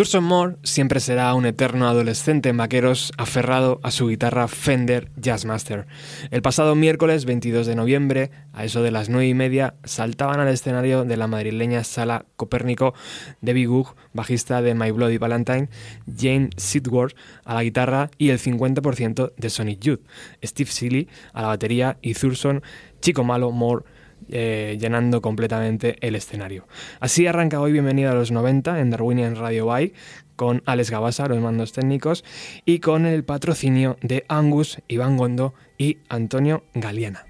Thurston Moore siempre será un eterno adolescente en vaqueros aferrado a su guitarra Fender Jazzmaster. El pasado miércoles 22 de noviembre, a eso de las 9 y media, saltaban al escenario de la madrileña Sala Copérnico Debbie Goog, bajista de My Bloody Valentine, Jane Sidworth a la guitarra y el 50% de Sonic Youth, Steve Seeley a la batería y Thurston, Chico Malo, Moore eh, llenando completamente el escenario. Así arranca hoy Bienvenido a los 90 en Darwinian Radio By con Alex Gabasa, los mandos técnicos, y con el patrocinio de Angus, Iván Gondo y Antonio Galiana.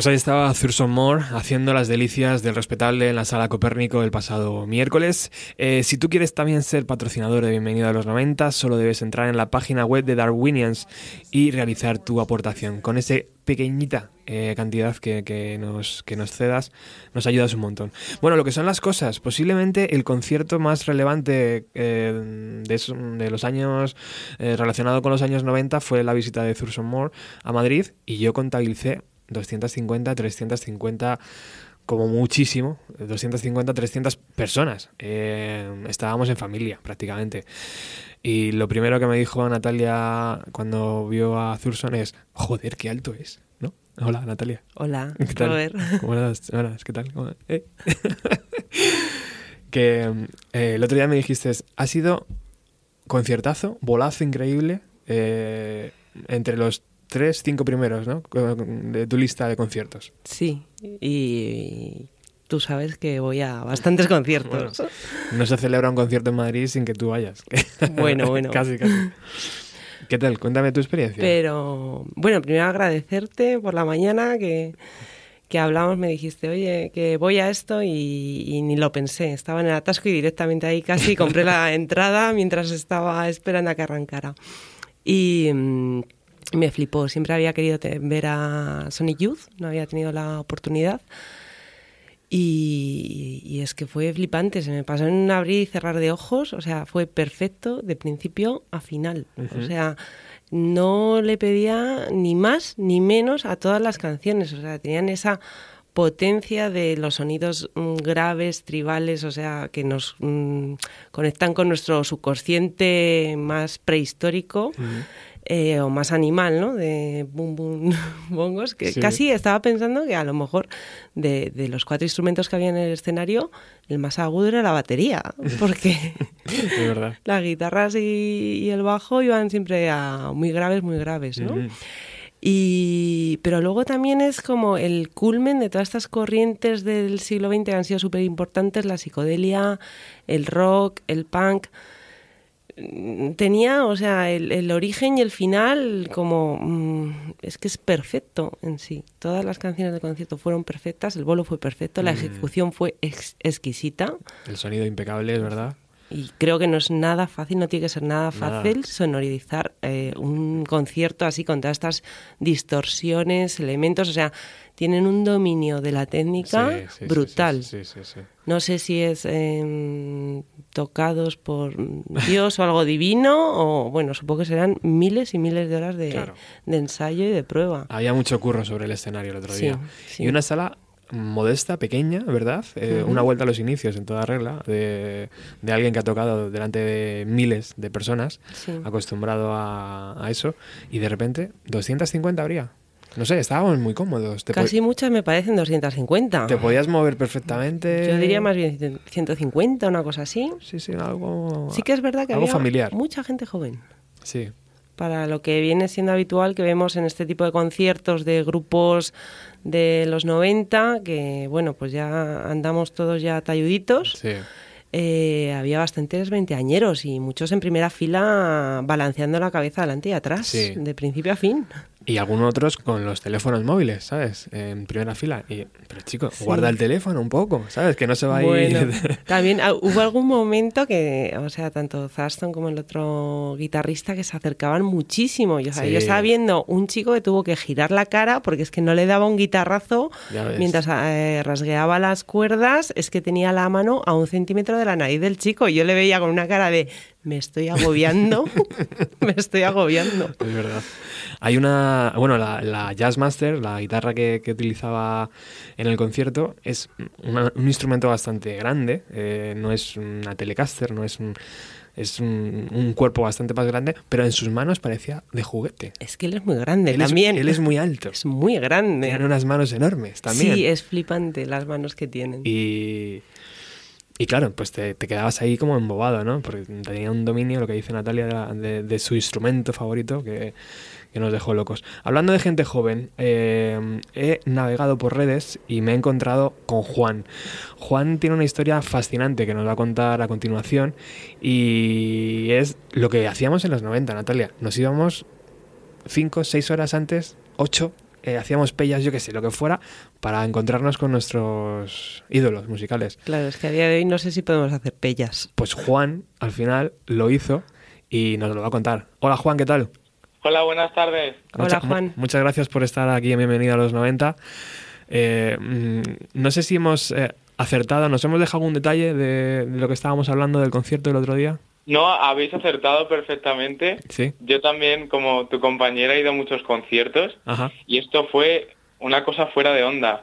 Pues ahí estaba Thurston Moore haciendo las delicias del respetable en la sala Copérnico el pasado miércoles. Eh, si tú quieres también ser patrocinador de Bienvenido a los 90, solo debes entrar en la página web de Darwinians y realizar tu aportación. Con ese pequeñita eh, cantidad que, nos, que nos cedas, nos ayudas un montón. Bueno, lo que son las cosas, posiblemente el concierto más relevante eh, de, los años, relacionado con los años 90, fue la visita de Thurston Moore a Madrid y yo contabilicé 250, 350 como muchísimo, 250, 300 personas. Eh, estábamos en familia prácticamente. Y lo primero que me dijo Natalia cuando vio a Thurston es, joder, qué alto es, ¿no? Hola, Natalia. Hola, ¿qué tal? ¿Qué tal? Eh? que eh, el otro día me dijiste, ha sido conciertazo, bolazo increíble, entre los tres, cinco primeros, ¿no? De tu lista de conciertos. Sí, y tú sabes que voy a bastantes conciertos. no se celebra un concierto en Madrid sin que tú vayas. Bueno, bueno. casi, casi. ¿Qué tal? Cuéntame tu experiencia. Pero, bueno, primero agradecerte por la mañana que, que hablamos, me dijiste, oye, que voy a esto y, y, ni lo pensé. Estaba en el atasco y directamente ahí casi compré la entrada mientras estaba esperando a que arrancara. Y mm, me flipó. Siempre había querido ver a Sonic Youth, no había tenido la oportunidad. Y, es que fue flipante, se me pasó en un abrir y cerrar de ojos, o sea, fue perfecto de principio a final. O sea, no le pedía ni más ni menos a todas las canciones, o sea, tenían esa potencia de los sonidos mm, graves, tribales, o sea, que nos mm, conectan con nuestro subconsciente más prehistórico. Eh, o más animal, ¿no? De boom boom bongos, que casi estaba pensando que a lo mejor de, los cuatro instrumentos que había en el escenario, el más agudo era la batería, porque las guitarras y, el bajo iban siempre a muy graves, muy graves, ¿no? Y, pero luego también es como el culmen de todas estas corrientes del siglo XX que han sido súper importantes, la psicodelia, el rock, el punk tenía, o sea, el, origen y el final como... Mm, es que es perfecto en sí. Todas las canciones del concierto fueron perfectas, el bolo fue perfecto, la mm. ejecución fue exquisita. El sonido impecable, es verdad. Y creo que no es nada fácil, no tiene que ser nada fácil sonorizar eh, un concierto así con todas estas distorsiones, elementos. O sea, tienen un dominio de la técnica brutal. no sé si es em, tocados por Dios o algo divino, o bueno, supongo que serán miles y miles de horas de, ensayo y de prueba. Había mucho curro sobre el escenario el otro día. Y una sala modesta, pequeña, ¿verdad? Eh, una vuelta a los inicios en toda regla de, alguien que ha tocado delante de miles de personas, acostumbrado a, eso, y de repente 250 habría. No sé, estábamos muy cómodos. Casi muchas me parecen 250. Te podías mover perfectamente. Yo diría más bien 150, una cosa así. Sí, sí, algo. Sí que es verdad que algo había familiar. mucha gente joven. Sí. Para lo que viene siendo habitual que vemos en este tipo de conciertos de grupos de los 90, que bueno, pues ya andamos todos ya talluditos. Sí. Eh, había bastantes veinteañeros y muchos en primera fila balanceando la cabeza adelante y atrás, de principio a fin. Y algunos otros con los teléfonos móviles, ¿sabes? En primera fila. Y, pero chico, guarda el teléfono un poco, ¿sabes? Que no se va a ir. también ah, hubo algún momento que, o sea, tanto Thurston como el otro guitarrista que se acercaban muchísimo. Yo, yo estaba viendo un chico que tuvo que girar la cara porque es que no le daba un guitarrazo mientras eh, rasgueaba las cuerdas, es que tenía la mano a un centímetro de la nariz del chico. Y yo le veía con una cara de me estoy agobiando, me estoy agobiando. Es verdad. Hay una, bueno, la, la Jazzmaster, la guitarra que, utilizaba en el concierto, es un instrumento bastante grande, eh, no es una Telecaster, no es un, es un, cuerpo bastante más grande, pero en sus manos parecía de juguete. Es que él es muy grande también. él es muy alto. Es muy grande. Tiene unas manos enormes también. Sí, es flipante las manos que tienen. Y y claro, pues te, quedabas ahí como embobado, ¿no? Porque tenía un dominio, lo que dice Natalia, de, su instrumento favorito que, nos dejó locos. Hablando de gente joven, eh, he navegado por redes y me he encontrado con Juan. Juan tiene una historia fascinante que nos va a contar a continuación y es lo que hacíamos en los 90, Natalia. Nos íbamos 5, 6 horas antes, 8 eh, hacíamos pellas, yo qué sé, lo que fuera, para encontrarnos con nuestros ídolos musicales. Claro, es que a día de hoy no sé si podemos hacer pellas. Pues Juan, al final, lo hizo y nos lo va a contar. Hola Juan, ¿qué tal? Hola, buenas tardes. Hola Juan. muchas gracias por estar aquí en Bienvenido a los 90. Eh, mm, no sé si hemos eh, acertado, ¿nos hemos dejado algún detalle de, de lo que estábamos hablando del concierto del otro día? No, habéis acertado perfectamente. Sí. Yo también, como tu compañera, he ido a muchos conciertos Ajá. y esto fue una cosa fuera de onda.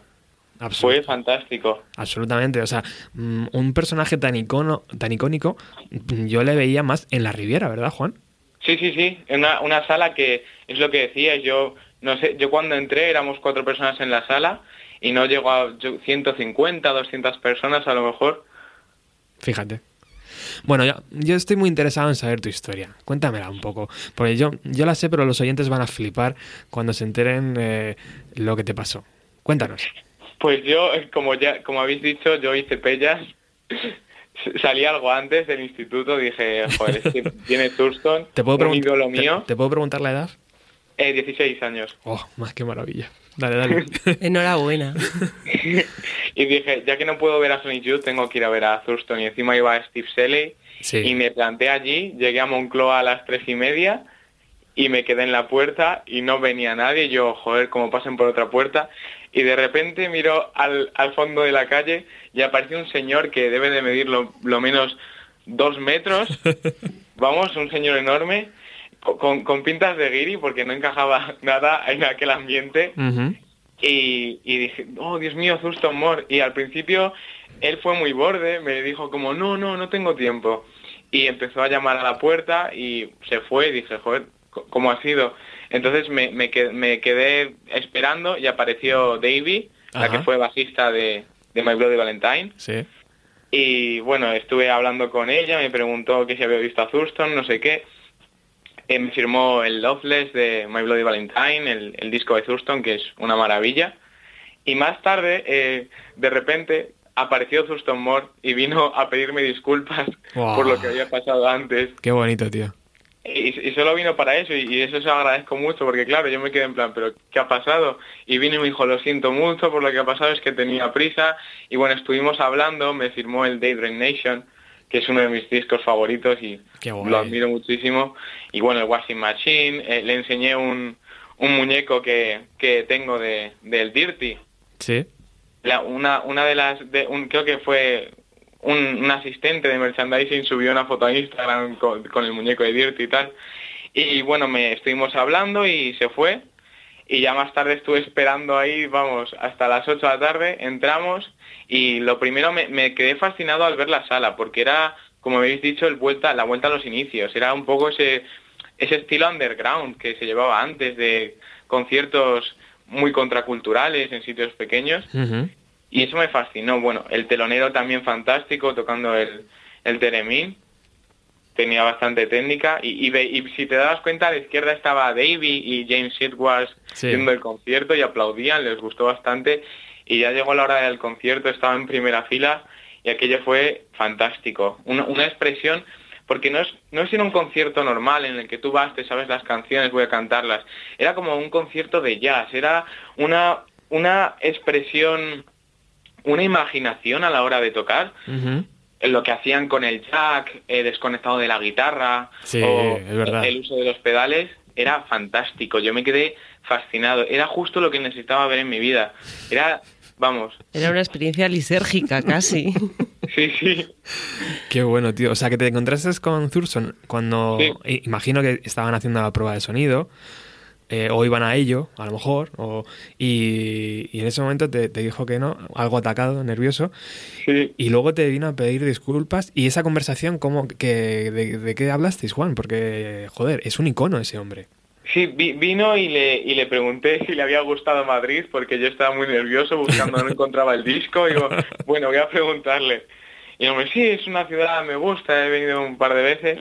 Fue fantástico. absolutamente. O sea, mm, un personaje tan, icono, tan icónico, mm, yo le veía más en la Riviera, ¿verdad, Juan? Sí, sí, sí. Una, una sala que es lo que decías. Yo no sé, yo cuando entré éramos cuatro personas en la sala y no llegó a yo- 150, 200 personas a lo mejor. Fíjate. Bueno, yo, yo estoy muy interesado en saber tu historia. Cuéntamela un poco. Porque yo, yo la sé, pero los oyentes van a flipar cuando se enteren eh, lo que te pasó. Cuéntanos. Pues yo, eh, como ya, como habéis dicho, yo hice pellas. Salí algo antes del instituto, dije, joder, es que tiene Thurston, ¿Te puedo, un pregun- ídolo te- mío, ¿Te, puedo preguntar la edad? Eh, 16 años. Oh, más que maravilla. Dale, dale. Enhorabuena. Y dije, ya que no puedo ver a Sonic Youth, tengo que ir a ver a Thurston. Y encima iba a Steve Shelley. Sí. Y me planté allí, llegué a Moncloa a las tres y media y me quedé en la puerta y no venía nadie. Yo, joder, como pasen por otra puerta. Y de repente miro al, al fondo de la calle y apareció un señor que debe de medir lo, lo menos dos metros. Vamos, un señor enorme, con, con pintas de guiri porque no encajaba nada en aquel ambiente. Y, y dije, oh, Dios mío, Thurston Moore. Y al principio él fue muy borde, me dijo como, no, no, no tengo tiempo. Y empezó a llamar a la puerta y se fue y dije, joder, ¿cómo ha sido? Entonces me, me, qued- me quedé esperando y apareció Davy, la Ajá. que fue bajista de, de My Bloody Valentine. Sí. Y bueno, estuve hablando con ella, me preguntó que si había visto a Thurston, no sé qué. Eh, me firmó el Loveless de My Bloody Valentine, el, el disco de Thurston, que es una maravilla. Y más tarde, eh, de repente, apareció Thurston Moore y vino a pedirme disculpas Wow. por lo que había pasado antes. Qué bonito, tío. Y, y solo vino para eso, y, y eso se lo agradezco mucho, porque claro, yo me quedé en plan, pero ¿qué ha pasado? Y vino y me dijo, lo siento mucho por lo que ha pasado, es que tenía prisa. Y bueno, estuvimos hablando, me firmó el Daydream Nation, que es uno de mis discos favoritos y lo admiro muchísimo. Y bueno, el Washing Machine, eh, le enseñé un, un muñeco que, que tengo de, del Dirty. Sí. La- una, una de las, de, un, creo que fue un, un asistente de merchandising subió una foto a Instagram con, con el muñeco de Dirty y tal. Y bueno, me estuvimos hablando y se fue. Y ya más tarde estuve esperando ahí, vamos, hasta las 8 de la tarde, entramos y lo primero me, me quedé fascinado al ver la sala, porque era, como habéis dicho, el vuelta, la vuelta a los inicios, era un poco ese, ese estilo underground que se llevaba antes de conciertos muy contraculturales en sitios pequeños. Y eso me fascinó. Bueno, el telonero también fantástico, tocando el, el teremín. Tenía bastante técnica. Y, y, ve- y si te das cuenta, a la izquierda estaba Davey y James Edwards Sí. viendo el concierto y aplaudían, les gustó bastante. Y ya llegó la hora del concierto, estaba en primera fila y aquello fue fantástico. Una, una expresión, porque no es, no es ir a un concierto normal en el que tú vas, te sabes las canciones, voy a cantarlas. Era como un concierto de jazz, era una, una expresión una imaginación a la hora de tocar, lo que hacían con el jack eh, desconectado de la guitarra Sí, o es verdad. el uso de los pedales, era fantástico. Yo me quedé fascinado. Era justo lo que necesitaba ver en mi vida. Era, vamos, Era una experiencia lisérgica casi. sí, sí. Qué bueno, tío. O sea, que te encontraste con Thurston cuando Sí. imagino que estaban haciendo la prueba de sonido. Eh, o iban a ello, a lo mejor, o, y, y en ese momento te, te dijo que no, algo atacado, nervioso, sí. y luego te vino a pedir disculpas. ¿Y esa conversación, cómo, que, de, de qué hablasteis, Juan? Porque, joder, es un icono ese hombre. Sí, vi- vino y le, y le pregunté si le había gustado Madrid porque yo estaba muy nervioso buscando, no encontraba el disco. Y digo, bueno, voy a preguntarle. Y hombre, sí, es una ciudad, me gusta, he venido un par de veces.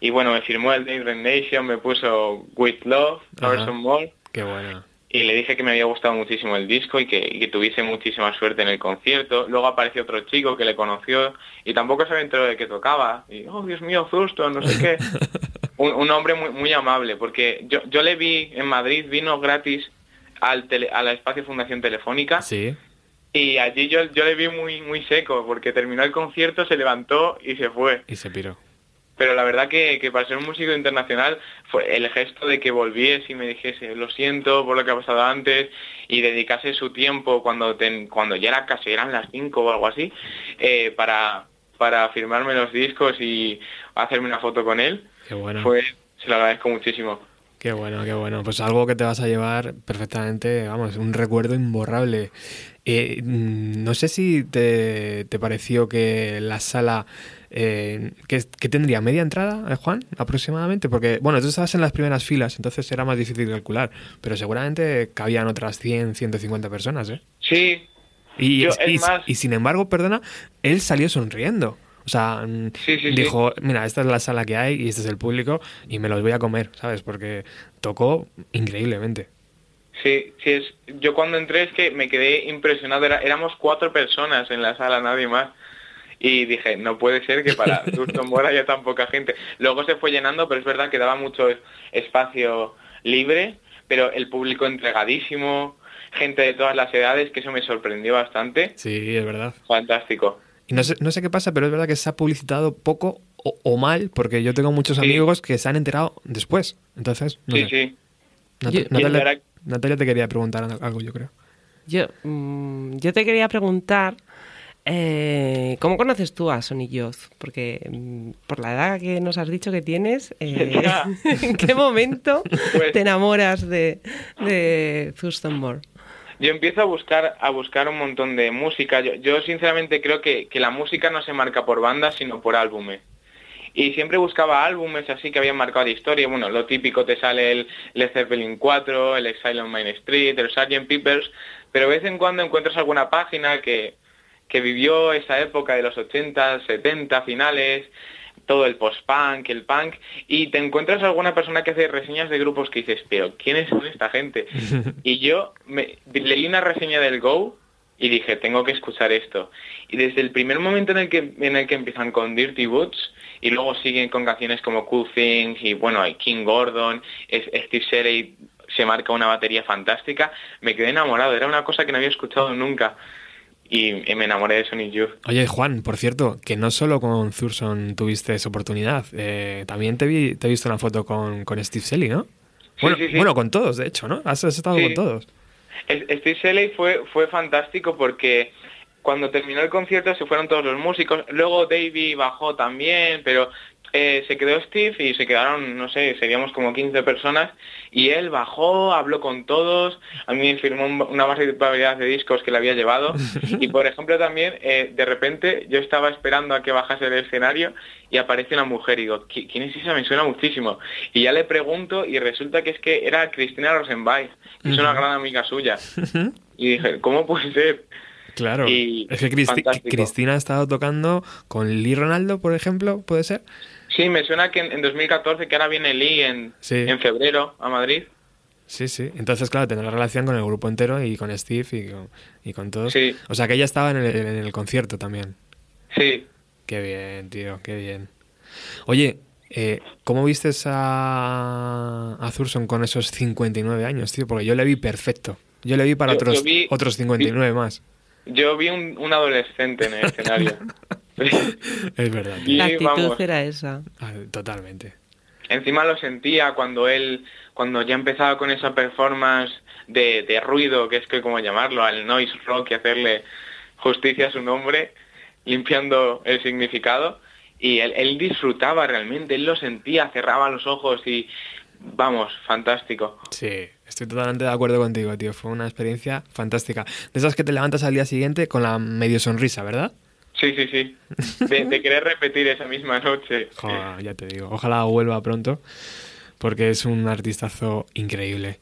Y bueno, me firmó el Daydream Nation, me puso With Love, Ajá. Carson Moore. Qué bueno. Y le dije que me había gustado muchísimo el disco y que, y que tuviese muchísima suerte en el concierto. Luego apareció otro chico que le conoció y tampoco se había enterado de que tocaba. Y, oh, Dios mío, Thurston, no sé qué. un, un hombre muy, muy amable, porque yo, yo le vi en Madrid, vino gratis al, tele, a la Espacio Fundación Telefónica. Sí. Y allí yo, yo le vi muy, muy seco, porque terminó el concierto, se levantó y se fue. Y se piró. Pero la verdad que, que para ser un músico internacional fue el gesto de que volviese y me dijese lo siento por lo que ha pasado antes y dedicase su tiempo cuando ten- cuando ya era casi eran las 5 o algo así eh, para, para firmarme los discos y hacerme una foto con él. Qué bueno. Fue, se lo agradezco muchísimo. Qué bueno, qué bueno. Pues algo que te vas a llevar perfectamente, vamos, un recuerdo imborrable. Eh, mm, no sé si te, te pareció que la sala, eh, que, que tendría media entrada, eh, Juan, aproximadamente, porque, bueno, tú estabas en las primeras filas, entonces era más difícil calcular, pero seguramente cabían otras 100, 150 personas, ¿eh? Sí, Y, Yo, y- es más- y sin embargo, perdona, él salió sonriendo. O sea, mm, Sí, sí, sí. dijo, mira, esta es la sala que hay y este es el público y me los voy a comer, ¿sabes? Porque tocó increíblemente. sí, sí es. Yo cuando entré es que me quedé impresionado. Era- éramos cuatro personas en la sala, nadie más. Y dije, no puede ser que para Thurston Moore haya tan poca gente. Luego se fue llenando, pero es verdad que daba mucho espacio libre, pero el público entregadísimo, gente de todas las edades, que eso me sorprendió bastante. Sí, es verdad. Fantástico. Y no sé, no sé qué pasa, pero es verdad que se ha publicitado poco o, o mal, porque yo tengo muchos Sí. amigos que se han enterado después. Entonces, no sí, sé. sí. Nat- Yo- Y Natalia, Natalia te quería preguntar algo, yo creo. Yo, mm, yo te quería preguntar, eh, ¿cómo conoces tú a Sonny Youth? Porque mm, por la edad que nos has dicho que tienes, eh. ¿en qué momento Pues- te enamoras de, de Thurston Moore? Yo empiezo a buscar a buscar un montón de música. Yo, yo sinceramente creo que, que la música no se marca por bandas, sino por álbumes. Y siempre buscaba álbumes así que habían marcado la historia. Bueno, lo típico te sale el Led Zeppelin 4, el Exile on Main Street, el Sgt. Peppers, pero de vez en cuando encuentras alguna página que, que vivió esa época de los 80, 70 finales, todo el post-punk, el punk, y te encuentras alguna persona que hace reseñas de grupos que dices, pero ¿quiénes son esta gente? y yo me, leí una reseña del Go y dije, tengo que escuchar esto. Y desde el primer momento en el que, en el que empiezan con Dirty Boots, y luego siguen con canciones como Cool Things, y bueno, hay King Gordon, es, Steve Shelley se marca una batería fantástica, me quedé enamorado, era una cosa que no había escuchado nunca. Y, me enamoré de Sonic Youth. Oye, Juan, por cierto, que no solo con Thurston tuviste esa oportunidad, eh, también te, vi, te he visto una foto con, con Steve Selly, ¿no? Bueno, sí, sí. bueno, con todos, de hecho, ¿no? Has, has estado con todos. Steve Shelley fue, fue fantástico porque cuando terminó el concierto se fueron todos los músicos, luego Davey bajó también, pero eh, se quedó Steve y se quedaron, no sé, seríamos como 15 personas y él bajó, habló con todos, a mí me firmó un- una variedad de discos que le había llevado y por ejemplo también eh, de repente yo estaba esperando a que bajase el escenario y aparece una mujer y digo, "¿Qui- ¿quién es esa? Me suena muchísimo y ya le pregunto y resulta que es que era Cristina Rosenbach, que es una gran amiga suya y dije, ¿cómo puede ser? Claro. Y es que Cristi- fantástico. Cristina ha estado tocando con Lee Ronaldo, por ejemplo, ¿puede ser? Sí, me suena que en, en 2014, que ahora viene Lee en, Sí. en febrero a Madrid. Sí, sí. Entonces, claro, tendrá relación con el grupo entero y con Steve y con, y con todos. Sí. O sea, que ella estaba en el, en el concierto también. Sí, Qué bien, tío, qué bien. Oye, eh, ¿cómo viste a, a Thurston con esos 59 años, tío? Porque yo le vi perfecto. Yo le vi para Yo- otros, yo vi- otros 59 más. yo vi un, un adolescente en el escenario. Es verdad. Y La actitud vamos. era esa. Ah, Totalmente. Encima lo sentía cuando él, cuando ya empezaba con esa performance de, de ruido, que es que como llamarlo, al noise rock y hacerle justicia a su nombre, limpiando el significado. Y él, él disfrutaba realmente, él lo sentía, cerraba los ojos y vamos, fantástico. Sí, estoy totalmente de acuerdo contigo, tío. Fue una experiencia fantástica. De esas que te levantas al día siguiente con la medio sonrisa, ¿verdad? Sí, sí, sí. De, de querer repetir esa misma noche. Joder, ya te digo. Ojalá vuelva pronto, porque es un artistazo increíble.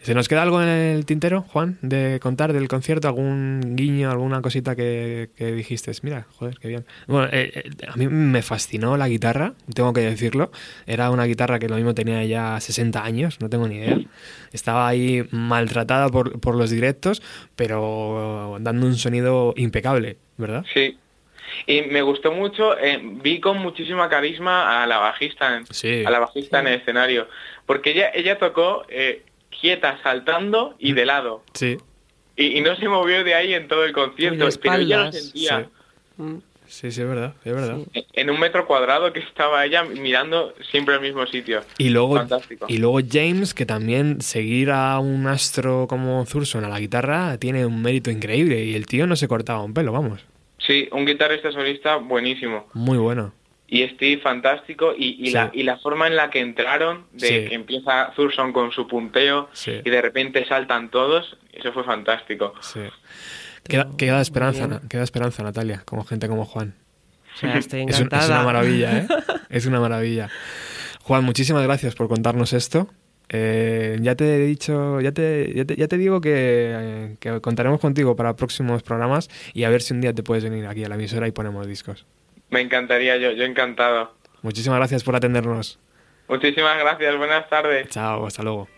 ¿Se nos queda algo en el tintero, Juan, de contar del concierto? ¿Algún guiño, alguna cosita que, que dijiste? Mira, joder, qué bien. Bueno, eh, eh, a mí me fascinó la guitarra, tengo que decirlo. Era una guitarra que lo mismo tenía ya 60 años, no tengo ni idea. Estaba ahí maltratada por, por los directos, pero dando un sonido impecable, ¿verdad? Sí. Y me gustó mucho, eh, vi con muchísima carisma a la bajista, en, Sí. a la bajista en el escenario, porque ella ella tocó eh, quieta, saltando y de lado. Sí. Y, no se movió de ahí en todo el concierto, pero ella lo sentía. Sí. Mm. Sí, sí, es verdad, es verdad. En un metro cuadrado que estaba ella mirando siempre al mismo sitio. Y luego, y luego James, que también seguir a un astro como Thurston a la guitarra tiene un mérito increíble y el tío no se cortaba un pelo, vamos. Sí, un guitarrista solista buenísimo. Muy bueno. Y Steve fantástico y, la, y la forma en la que entraron, de que empieza Thurston con su punteo y de repente saltan todos, eso fue fantástico. Sí. Queda, esperanza, queda esperanza, Natalia, como gente como Juan. estoy encantada. Es, una maravilla, ¿eh? es una maravilla. Juan, muchísimas gracias por contarnos esto. Eh, ya te he dicho, ya te, ya te, digo que, que, contaremos contigo para próximos programas y a ver si un día te puedes venir aquí a la emisora y ponemos discos. Me encantaría, yo, yo encantado. Muchísimas gracias por atendernos. Muchísimas gracias, buenas tardes. Chao, hasta luego.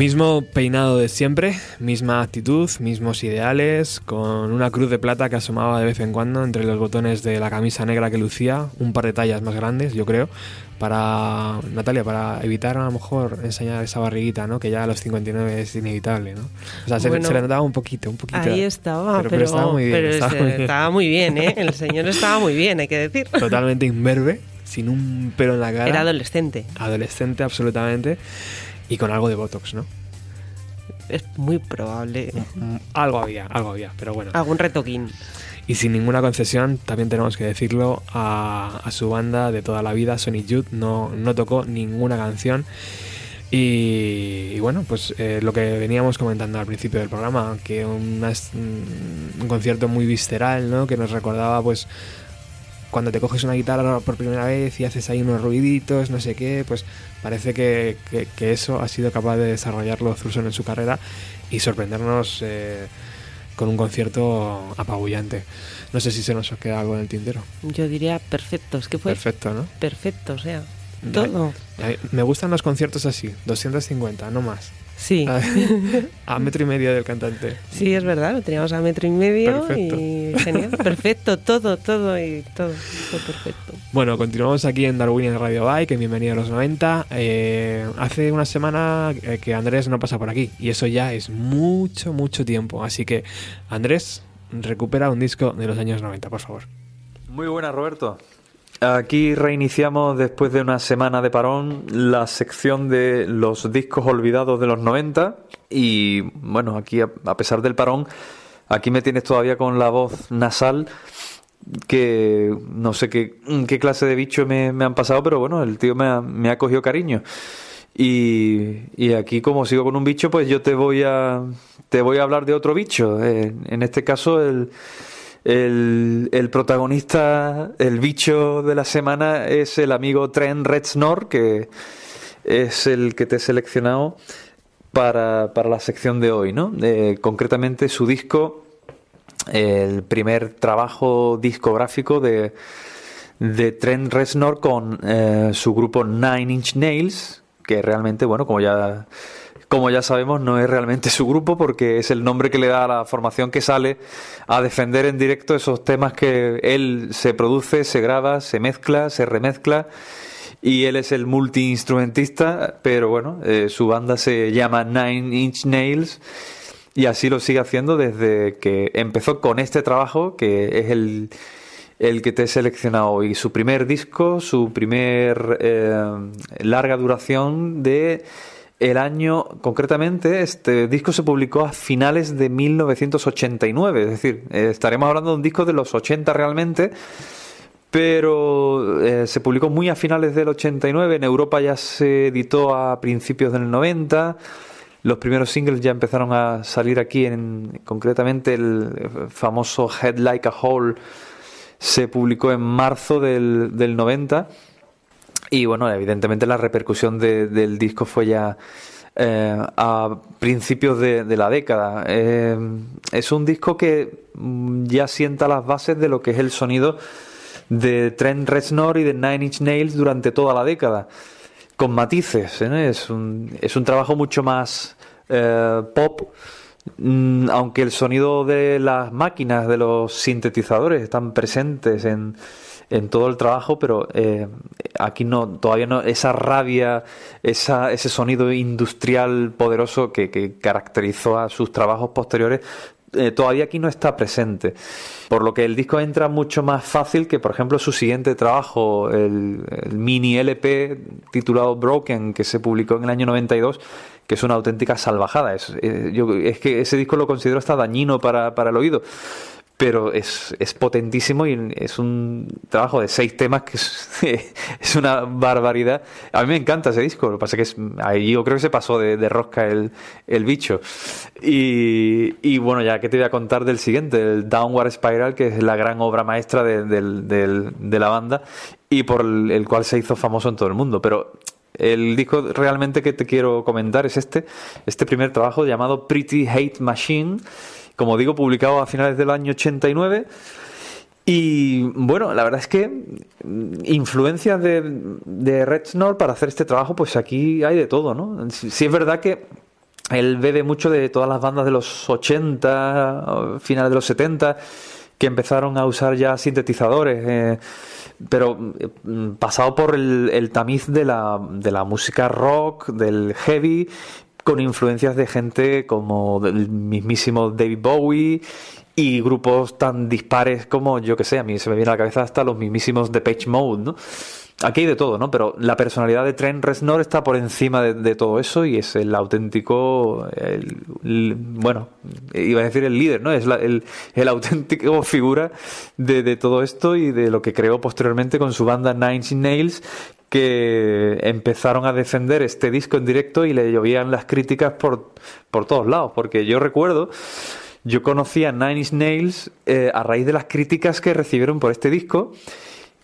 Mismo peinado de siempre, misma actitud, mismos ideales, con una cruz de plata que asomaba de vez en cuando entre los botones de la camisa negra que lucía, un par de tallas más grandes, yo creo, para Natalia, para evitar a lo mejor enseñar esa barriguita, ¿no? Que ya a los 59 es inevitable, ¿no? O sea, se, le notaba un poquito, un poquito. Ahí estaba, pero, estaba muy bien. estaba, muy bien. ¿eh? El señor estaba muy bien, hay que decir. Totalmente imberbe, sin un pelo en la cara. Era adolescente. Adolescente, absolutamente. Y con algo de Botox, ¿no? Es muy probable. Mm, algo había, algo había, pero bueno. Algún retoquín. Y sin ninguna concesión, también tenemos que decirlo, a, su banda de toda la vida, Sonic Youth, no, no tocó ninguna canción. Y, bueno, pues eh, lo que veníamos comentando al principio del programa, que un, un concierto muy visceral, ¿no? Que nos recordaba pues cuando te coges una guitarra por primera vez y haces ahí unos ruiditos, no sé qué, pues parece que, eso ha sido capaz de desarrollarlo Thurston en su carrera y sorprendernos eh, con un concierto apabullante. No sé si se nos queda algo en el tintero. Yo diría perfecto, es que fue perfecto, ¿no? Perfecto, o sea, todo. Me gustan los conciertos así, 250, no más. Sí. A, metro y medio del cantante. Sí, es verdad, lo teníamos a metro y medio y genial, perfecto, todo, todo y todo, perfecto. Bueno, continuamos aquí en Darwin en Radio Bike, bienvenido a los 90. Eh, hace una semana eh, que Andrés no pasa por aquí y eso ya es mucho, mucho tiempo. Así que, Andrés, recupera un disco de los años 90, por favor. Muy buena, Roberto. Aquí reiniciamos después de una semana de parón la sección de los discos olvidados de los 90 y bueno, aquí a pesar del parón, aquí me tienes todavía con la voz nasal que no sé qué, clase de bicho me, han pasado, pero bueno, el tío me ha, me ha cogido cariño. Y, y, aquí como sigo con un bicho, pues yo te voy a, te voy a hablar de otro bicho. Eh, en este caso el el, protagonista, el bicho de la semana es el amigo Trent Reznor, que es el que te he seleccionado para, la sección de hoy, ¿no? concretamente su disco, el primer trabajo discográfico de, de Trent Reznor con eh, su grupo Nine Inch Nails, que realmente, bueno, como ya como ya sabemos, no es realmente su grupo porque es el nombre que le da a la formación que sale a defender en directo esos temas que él se produce, se graba, se mezcla, se remezcla y él es el multiinstrumentista, pero bueno, eh, su banda se llama Nine Inch Nails y así lo sigue haciendo desde que empezó con este trabajo que es el, el que te he seleccionado hoy. Su primer disco, su primer eh, larga duración de el año, concretamente, este disco se publicó a finales de 1989, es decir, eh, estaremos hablando de un disco de los 80 realmente, pero eh, se publicó muy a finales del 89, en Europa ya se editó a principios del 90, los primeros singles ya empezaron a salir aquí, en, concretamente el famoso Head Like a Hole se publicó en marzo del, del 90 y bueno, evidentemente la repercusión del disco fue ya eh, a principios de, la década. Eh, es un disco que mm, ya sienta las bases de lo que es el sonido de Trent Reznor y de Nine Inch Nails durante toda la década, con matices. ¿eh? Es, un, es un trabajo mucho más pop mm, aunque el sonido de las máquinas, de los sintetizadores están presentes en, en todo el trabajo, pero eh, aquí no, todavía no, esa rabia, esa, ese sonido industrial poderoso que, caracterizó a sus trabajos posteriores, eh, todavía aquí no está presente. Por lo que el disco entra mucho más fácil que, por ejemplo, su siguiente trabajo, el, mini LP titulado Broken, que se publicó en el año 92, que es una auténtica salvajada. Es, eh, es que ese disco lo considero hasta dañino para, para el oído pero es, es, potentísimo y es un trabajo de seis temas que es, una barbaridad. A mí me encanta ese disco, lo que pasa es que ahí yo creo que se pasó de, rosca el, el bicho. Y, y, bueno, ya que te voy a contar del siguiente, el Downward Spiral, que es la gran obra maestra de, de la banda y por el cual se hizo famoso en todo el mundo. Pero el disco realmente que te quiero comentar es este, este primer trabajo llamado Pretty Hate Machine como digo, publicado a finales del año 89. Y bueno, la verdad es que mm, influencias de, de Red para hacer este trabajo, pues aquí hay de todo, ¿no? Si, es verdad que él bebe mucho de todas las bandas de los 80, finales de los 70, que empezaron a usar ya sintetizadores, eh, pero mm, pasado por el, tamiz de la, de la música rock, del heavy, con influencias de gente como el mismísimo David Bowie y grupos tan dispares como, yo que sé, a mí se me viene a la cabeza hasta los mismísimos The Page Mode, ¿no? Aquí hay de todo, ¿no? Pero la personalidad de Trent Reznor está por encima de, todo eso y es el auténtico, bueno, iba a decir el líder, ¿no? Es el, el, auténtico figura de, todo esto y de lo que creó posteriormente con su banda Nine Inch Nails, que empezaron a defender este disco en directo y le llovían las críticas por, por todos lados. Porque yo recuerdo, yo conocía Nine Inch Nails eh, a raíz de las críticas que recibieron por este disco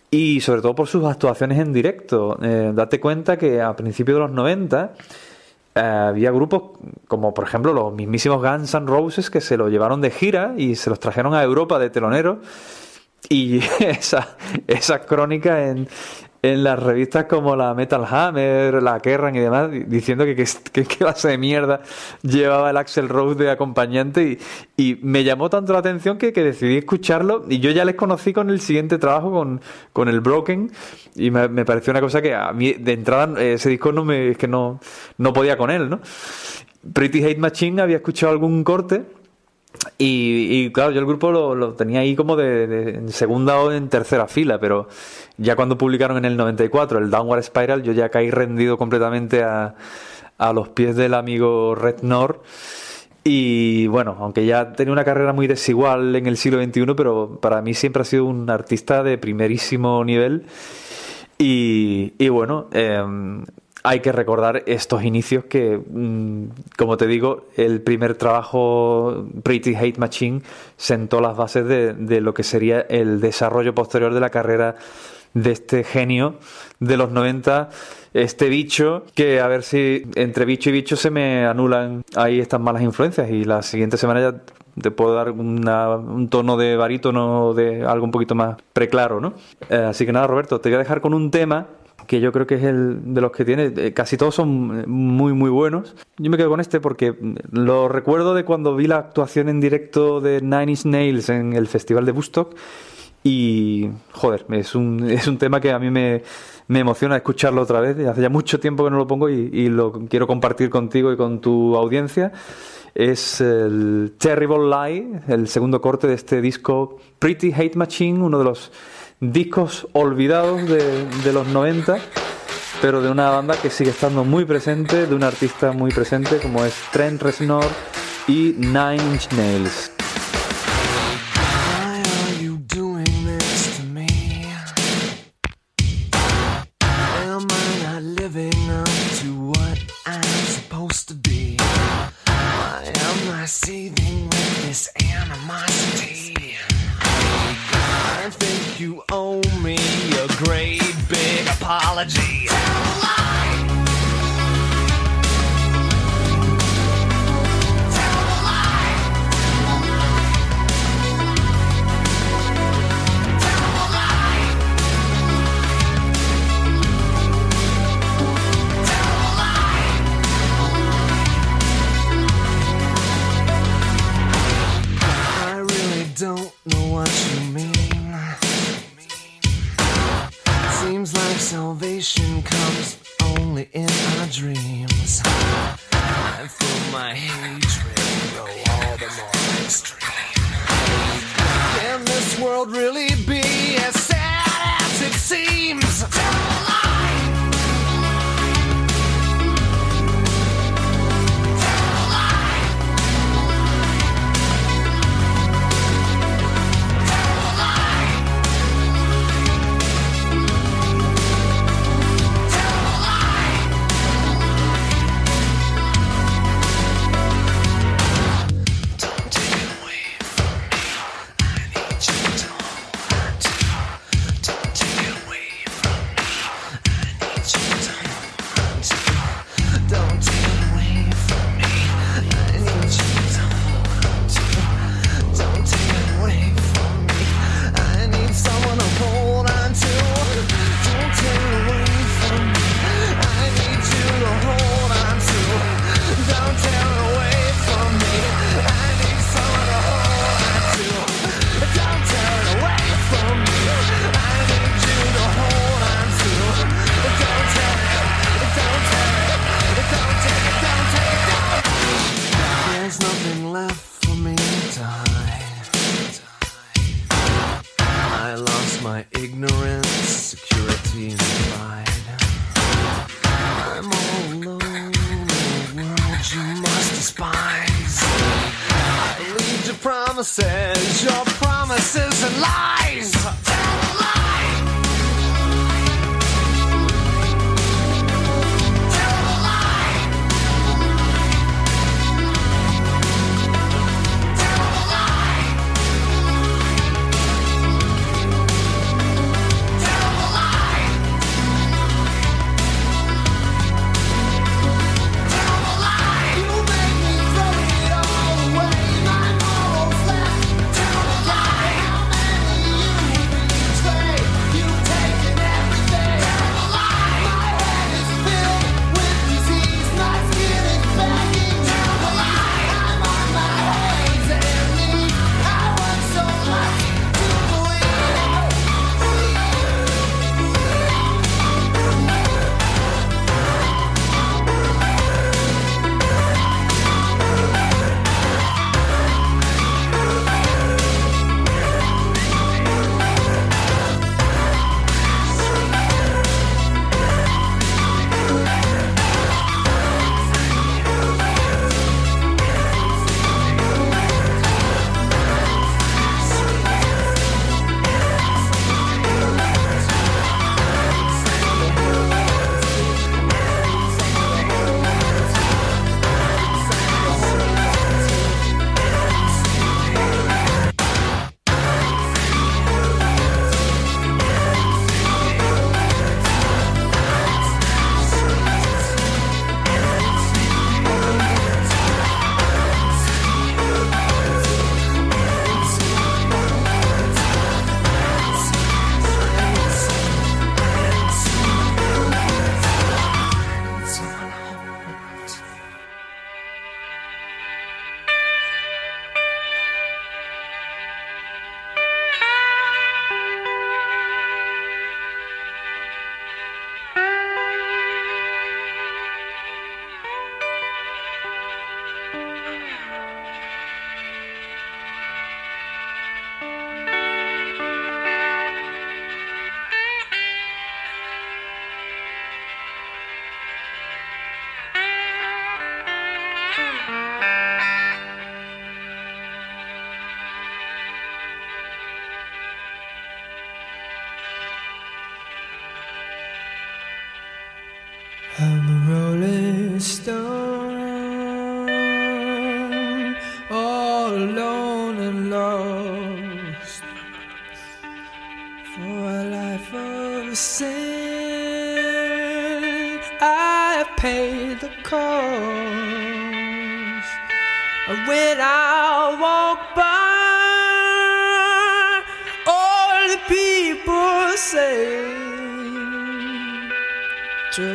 y sobre todo por sus actuaciones en directo. Eh, date cuenta que a principios de los 90 eh, había grupos como por ejemplo los mismísimos Guns N' Roses que se lo llevaron de gira y se los trajeron a Europa de telonero. Y esa, esa crónica en, en las revistas como la Metal Hammer, la Kerrang y demás, diciendo que qué clase de mierda llevaba el Axel Rose de acompañante y, y, me llamó tanto la atención que, que, decidí escucharlo y yo ya les conocí con el siguiente trabajo, con, con el Broken y me, pareció una cosa que a mí de entrada ese disco no me, es que no, no podía con él, ¿no? Pretty Hate Machine había escuchado algún corte y, claro, yo el grupo lo, tenía ahí como de, en segunda o en tercera fila, pero ya cuando publicaron en el 94 el Downward Spiral, yo ya caí rendido completamente a, a los pies del amigo Red Nord. Y bueno, aunque ya tenía una carrera muy desigual en el siglo XXI, pero para mí siempre ha sido un artista de primerísimo nivel. Y, y bueno, eh, hay que recordar estos inicios que, mm, como te digo, el primer trabajo Pretty Hate Machine sentó las bases de, lo que sería el desarrollo posterior de la carrera de este genio de los 90, este bicho, que a ver si entre bicho y bicho se me anulan ahí estas malas influencias y la siguiente semana ya te puedo dar un tono de barítono de algo un poquito más preclaro, ¿no? Eh, así que nada, Roberto, te voy a dejar con un tema que yo creo que es el de los que tiene, eh, casi todos son muy, muy buenos. Yo me quedo con este porque lo recuerdo de cuando vi la actuación en directo de Nine Inch Nails en el Festival de Woodstock y, joder, es un, es un tema que a mí me, me emociona escucharlo otra vez. Hace ya mucho tiempo que no lo pongo y, y lo quiero compartir contigo y con tu audiencia es el Terrible Lie, el segundo corte de este disco Pretty Hate Machine, uno de los discos olvidados de, los 90, pero de una banda que sigue estando muy presente, de un artista muy presente como es Trent Reznor y Nine Inch Nails.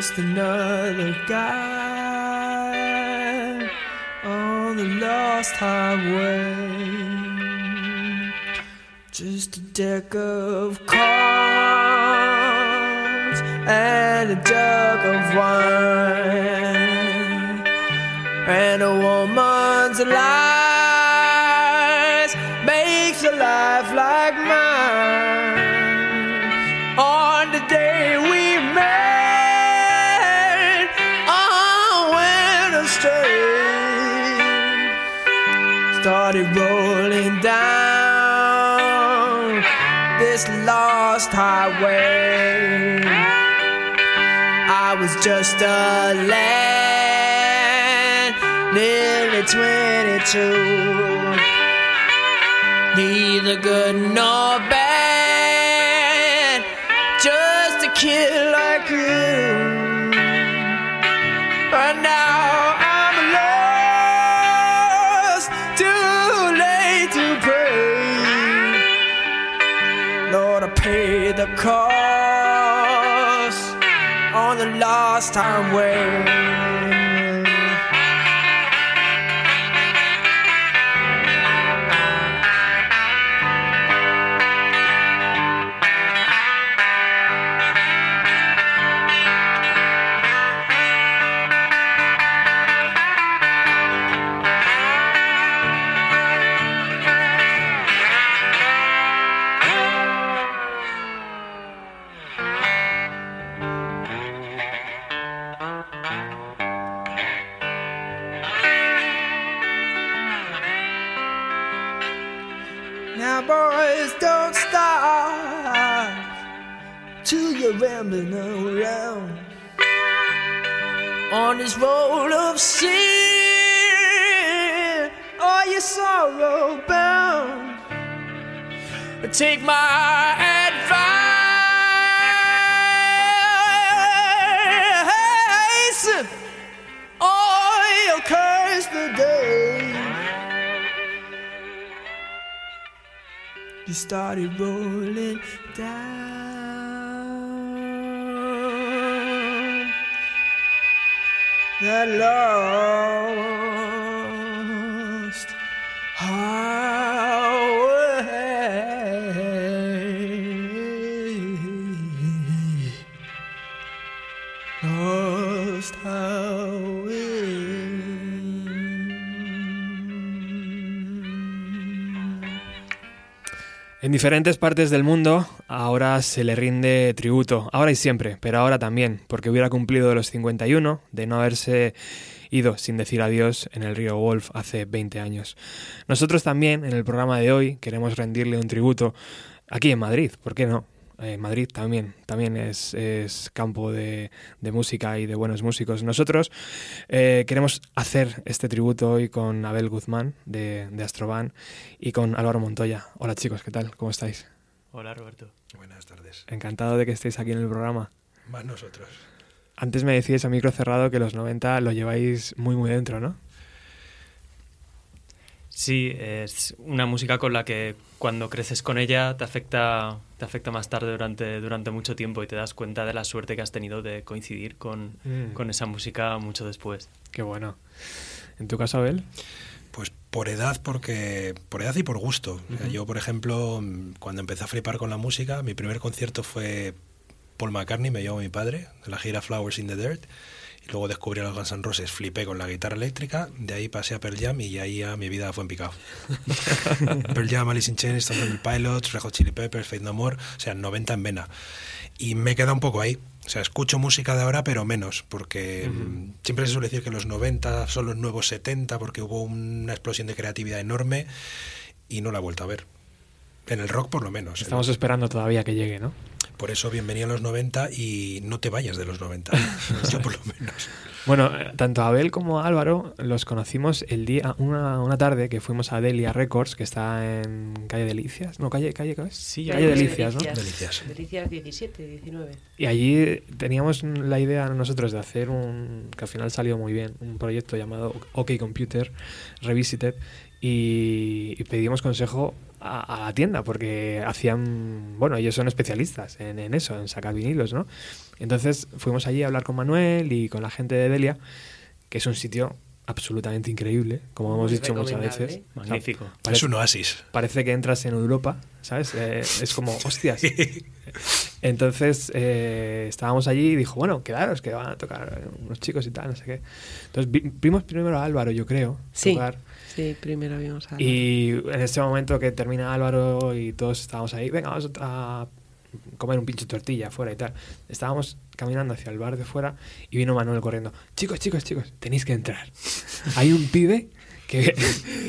just another guy on the lost highway. Just a deck of cards and a jug of wine, and a woman's alive. Lost highway. I was just a lad, nearly 22. Neither good nor bad, just a kid last time where around on this road of sin. Are you sorrow bound? Take my advice, you'll curse the day. You started rolling down Hello. En diferentes partes del mundo ahora se le rinde tributo, ahora y siempre, pero ahora también, porque hubiera cumplido los 51 de no haberse ido sin decir adiós en el río Wolf hace 20 años. Nosotros también, en el programa de hoy, queremos rendirle un tributo aquí en Madrid, ¿por qué no? Eh, Madrid también, también es, es campo de, de música y de buenos músicos. Nosotros eh, queremos hacer este tributo hoy con Abel Guzmán de, de Astroban y con Álvaro Montoya. Hola chicos, ¿qué tal? ¿Cómo estáis? Hola Roberto. Buenas tardes. Encantado de que estéis aquí en el programa. Más nosotros. Antes me decíais a micro cerrado que los 90 lo lleváis muy muy dentro, ¿no? Sí, es una música con la que cuando creces con ella te afecta, te afecta más tarde durante, durante mucho tiempo y te das cuenta de la suerte que has tenido de coincidir con, Mm. con esa música mucho después. Qué bueno. ¿En tu caso, Abel? Pues por edad, porque por edad y por gusto. O sea, Ujú. Yo, por ejemplo, cuando empecé a flipar con la música, mi primer concierto fue Paul McCartney, me llevó mi padre, de la gira Flowers in the Dirt. Y luego descubrí a los Guns N' Roses, flipé con la guitarra eléctrica, de ahí pasé a Pearl Jam y ahí ya mi vida fue en picado. Pearl Jam, Alice in Chains, Stone Temple Pilots, Red Hot Chili Peppers, Faith No More, o sea, 90 en vena. Y me queda un poco ahí. O sea, escucho música de ahora, pero menos, porque mm, siempre se suele decir que los 90 son los nuevos 70, porque hubo una explosión de creatividad enorme y no la he vuelto a ver. En el rock, por lo menos. Estamos esperando todavía que llegue, ¿no? Por eso, bienvenido a los 90 y no te vayas de los 90. Yo, por lo menos. Bueno, eh, tanto Abel como Álvaro los conocimos el día, una, una tarde que fuimos a Delia Records, que está en calle Delicias. No, calle, calle, ¿qué es? Sí, calle Delicias, ¿no? Delicias. Delicias 17, 19. Y allí teníamos la idea nosotros de hacer un, que al final salió muy bien, un proyecto llamado OK Computer Revisited y, y pedimos consejo a, a la tienda porque hacían, bueno, ellos son especialistas en, en eso, en sacar vinilos, ¿no? Entonces fuimos allí a hablar con Manuel y con la gente de Delia, que es un sitio absolutamente increíble, como hemos dicho muchas veces. O sea, Magnífico. Es parece- un oasis. parece que entras en Europa, ¿sabes? Eh, es como, hostias. Entonces eh, estábamos allí y dijo, bueno, quedaros, que van a tocar unos chicos y tal, no sé qué. Entonces vi- vimos primero a Álvaro, yo creo, Sí. tocar. Sí, primero vimos a... Y en este momento que termina Álvaro y todos estábamos ahí, venga, vamos a comer un pinche tortilla afuera y tal. Estábamos caminando hacia el bar de fuera y vino Manuel corriendo. Chicos, chicos, chicos, tenéis que entrar. Hay un pibe que,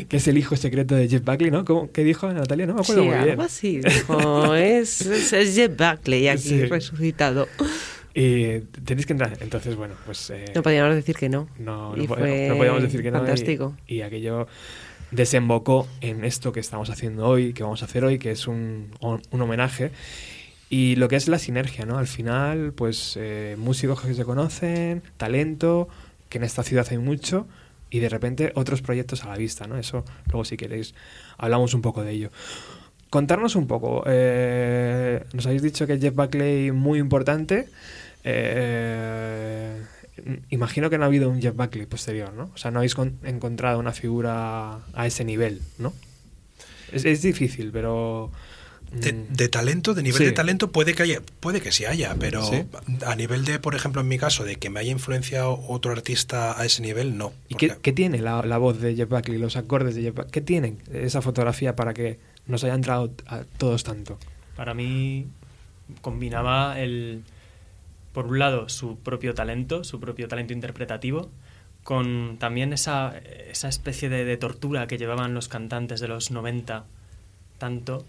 que es el hijo secreto de Jeff Buckley, ¿no? ¿Cómo, ¿Qué dijo Natalia? No me acuerdo sí, muy bien. algo así. Dijo, es, es, es Jeff Buckley aquí Sí. resucitado. Y tenéis que entrar. Entonces, bueno, pues... eh, No podíamos decir que no. no, no, po- fue no podíamos decir que no. y- fantástico. Y, aquello desembocó en esto que estamos haciendo hoy, que vamos a hacer hoy, que es un, un homenaje. Y lo que es la sinergia, ¿no? Al final, pues eh, músicos que se conocen, talento, que en esta ciudad hay mucho, y de repente otros proyectos a la vista, ¿no? Eso, luego si queréis, hablamos un poco de ello. Contarnos un poco. eh, nos habéis dicho que Jeff Buckley muy importante. Eh, imagino que no ha habido un Jeff Buckley posterior, ¿no? O sea, no habéis con- encontrado una figura a ese nivel, ¿no? Es, es difícil, pero... De, mm, de talento, de nivel Sí. de talento, puede que haya, puede que sí haya, pero Sí. a nivel de, por ejemplo, en mi caso, de que me haya influenciado otro artista a ese nivel, no. ¿Y qué, qué tiene la, la voz de Jeff Buckley, los acordes de Jeff Buckley? ¿Qué tienen esa fotografía para que nos haya entrado a todos tanto? Para mí combinaba el, por un lado, su propio talento, su propio talento interpretativo, con también esa, esa especie de, tortura que llevaban los cantantes de los 90, tanto.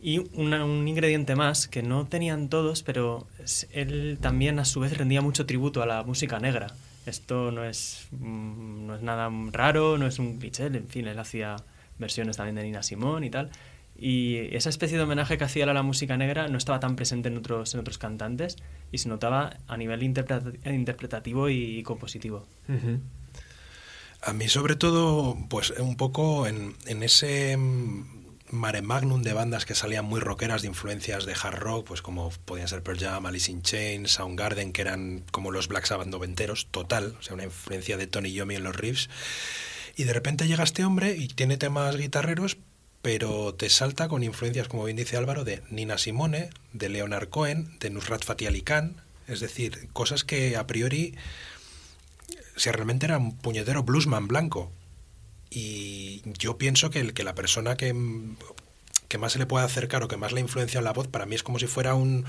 Y un ingrediente más que no tenían todos, pero él también a su vez rendía mucho tributo a la música negra. Esto no es, mm, no es nada raro, no es un cliché, en fin, él hacía versiones también de Nina Simone y tal. Y esa especie de homenaje que hacía él a la música negra no estaba tan presente en otros, en otros cantantes y se notaba a nivel interpreta- interpretativo y compositivo. A mí sobre todo, pues un poco en, en ese mm, mare magnum de bandas que salían muy rockeras de influencias de hard rock, pues como podían ser Pearl Jam, Alice in Chains, Soundgarden, que eran como los Black Sabbath noventeros, total, o sea, una influencia de Tony Iommi en los riffs. Y de repente llega este hombre y tiene temas guitarreros, pero te salta con influencias, como bien dice Álvaro, de Nina Simone, de Leonard Cohen, de Nusrat Fatih Ali Khan, es decir, cosas que a priori si realmente era un puñetero bluesman blanco. Y yo pienso que, el, que la persona que, que más se le puede acercar o que más le influencia en la voz, para mí es como si fuera un,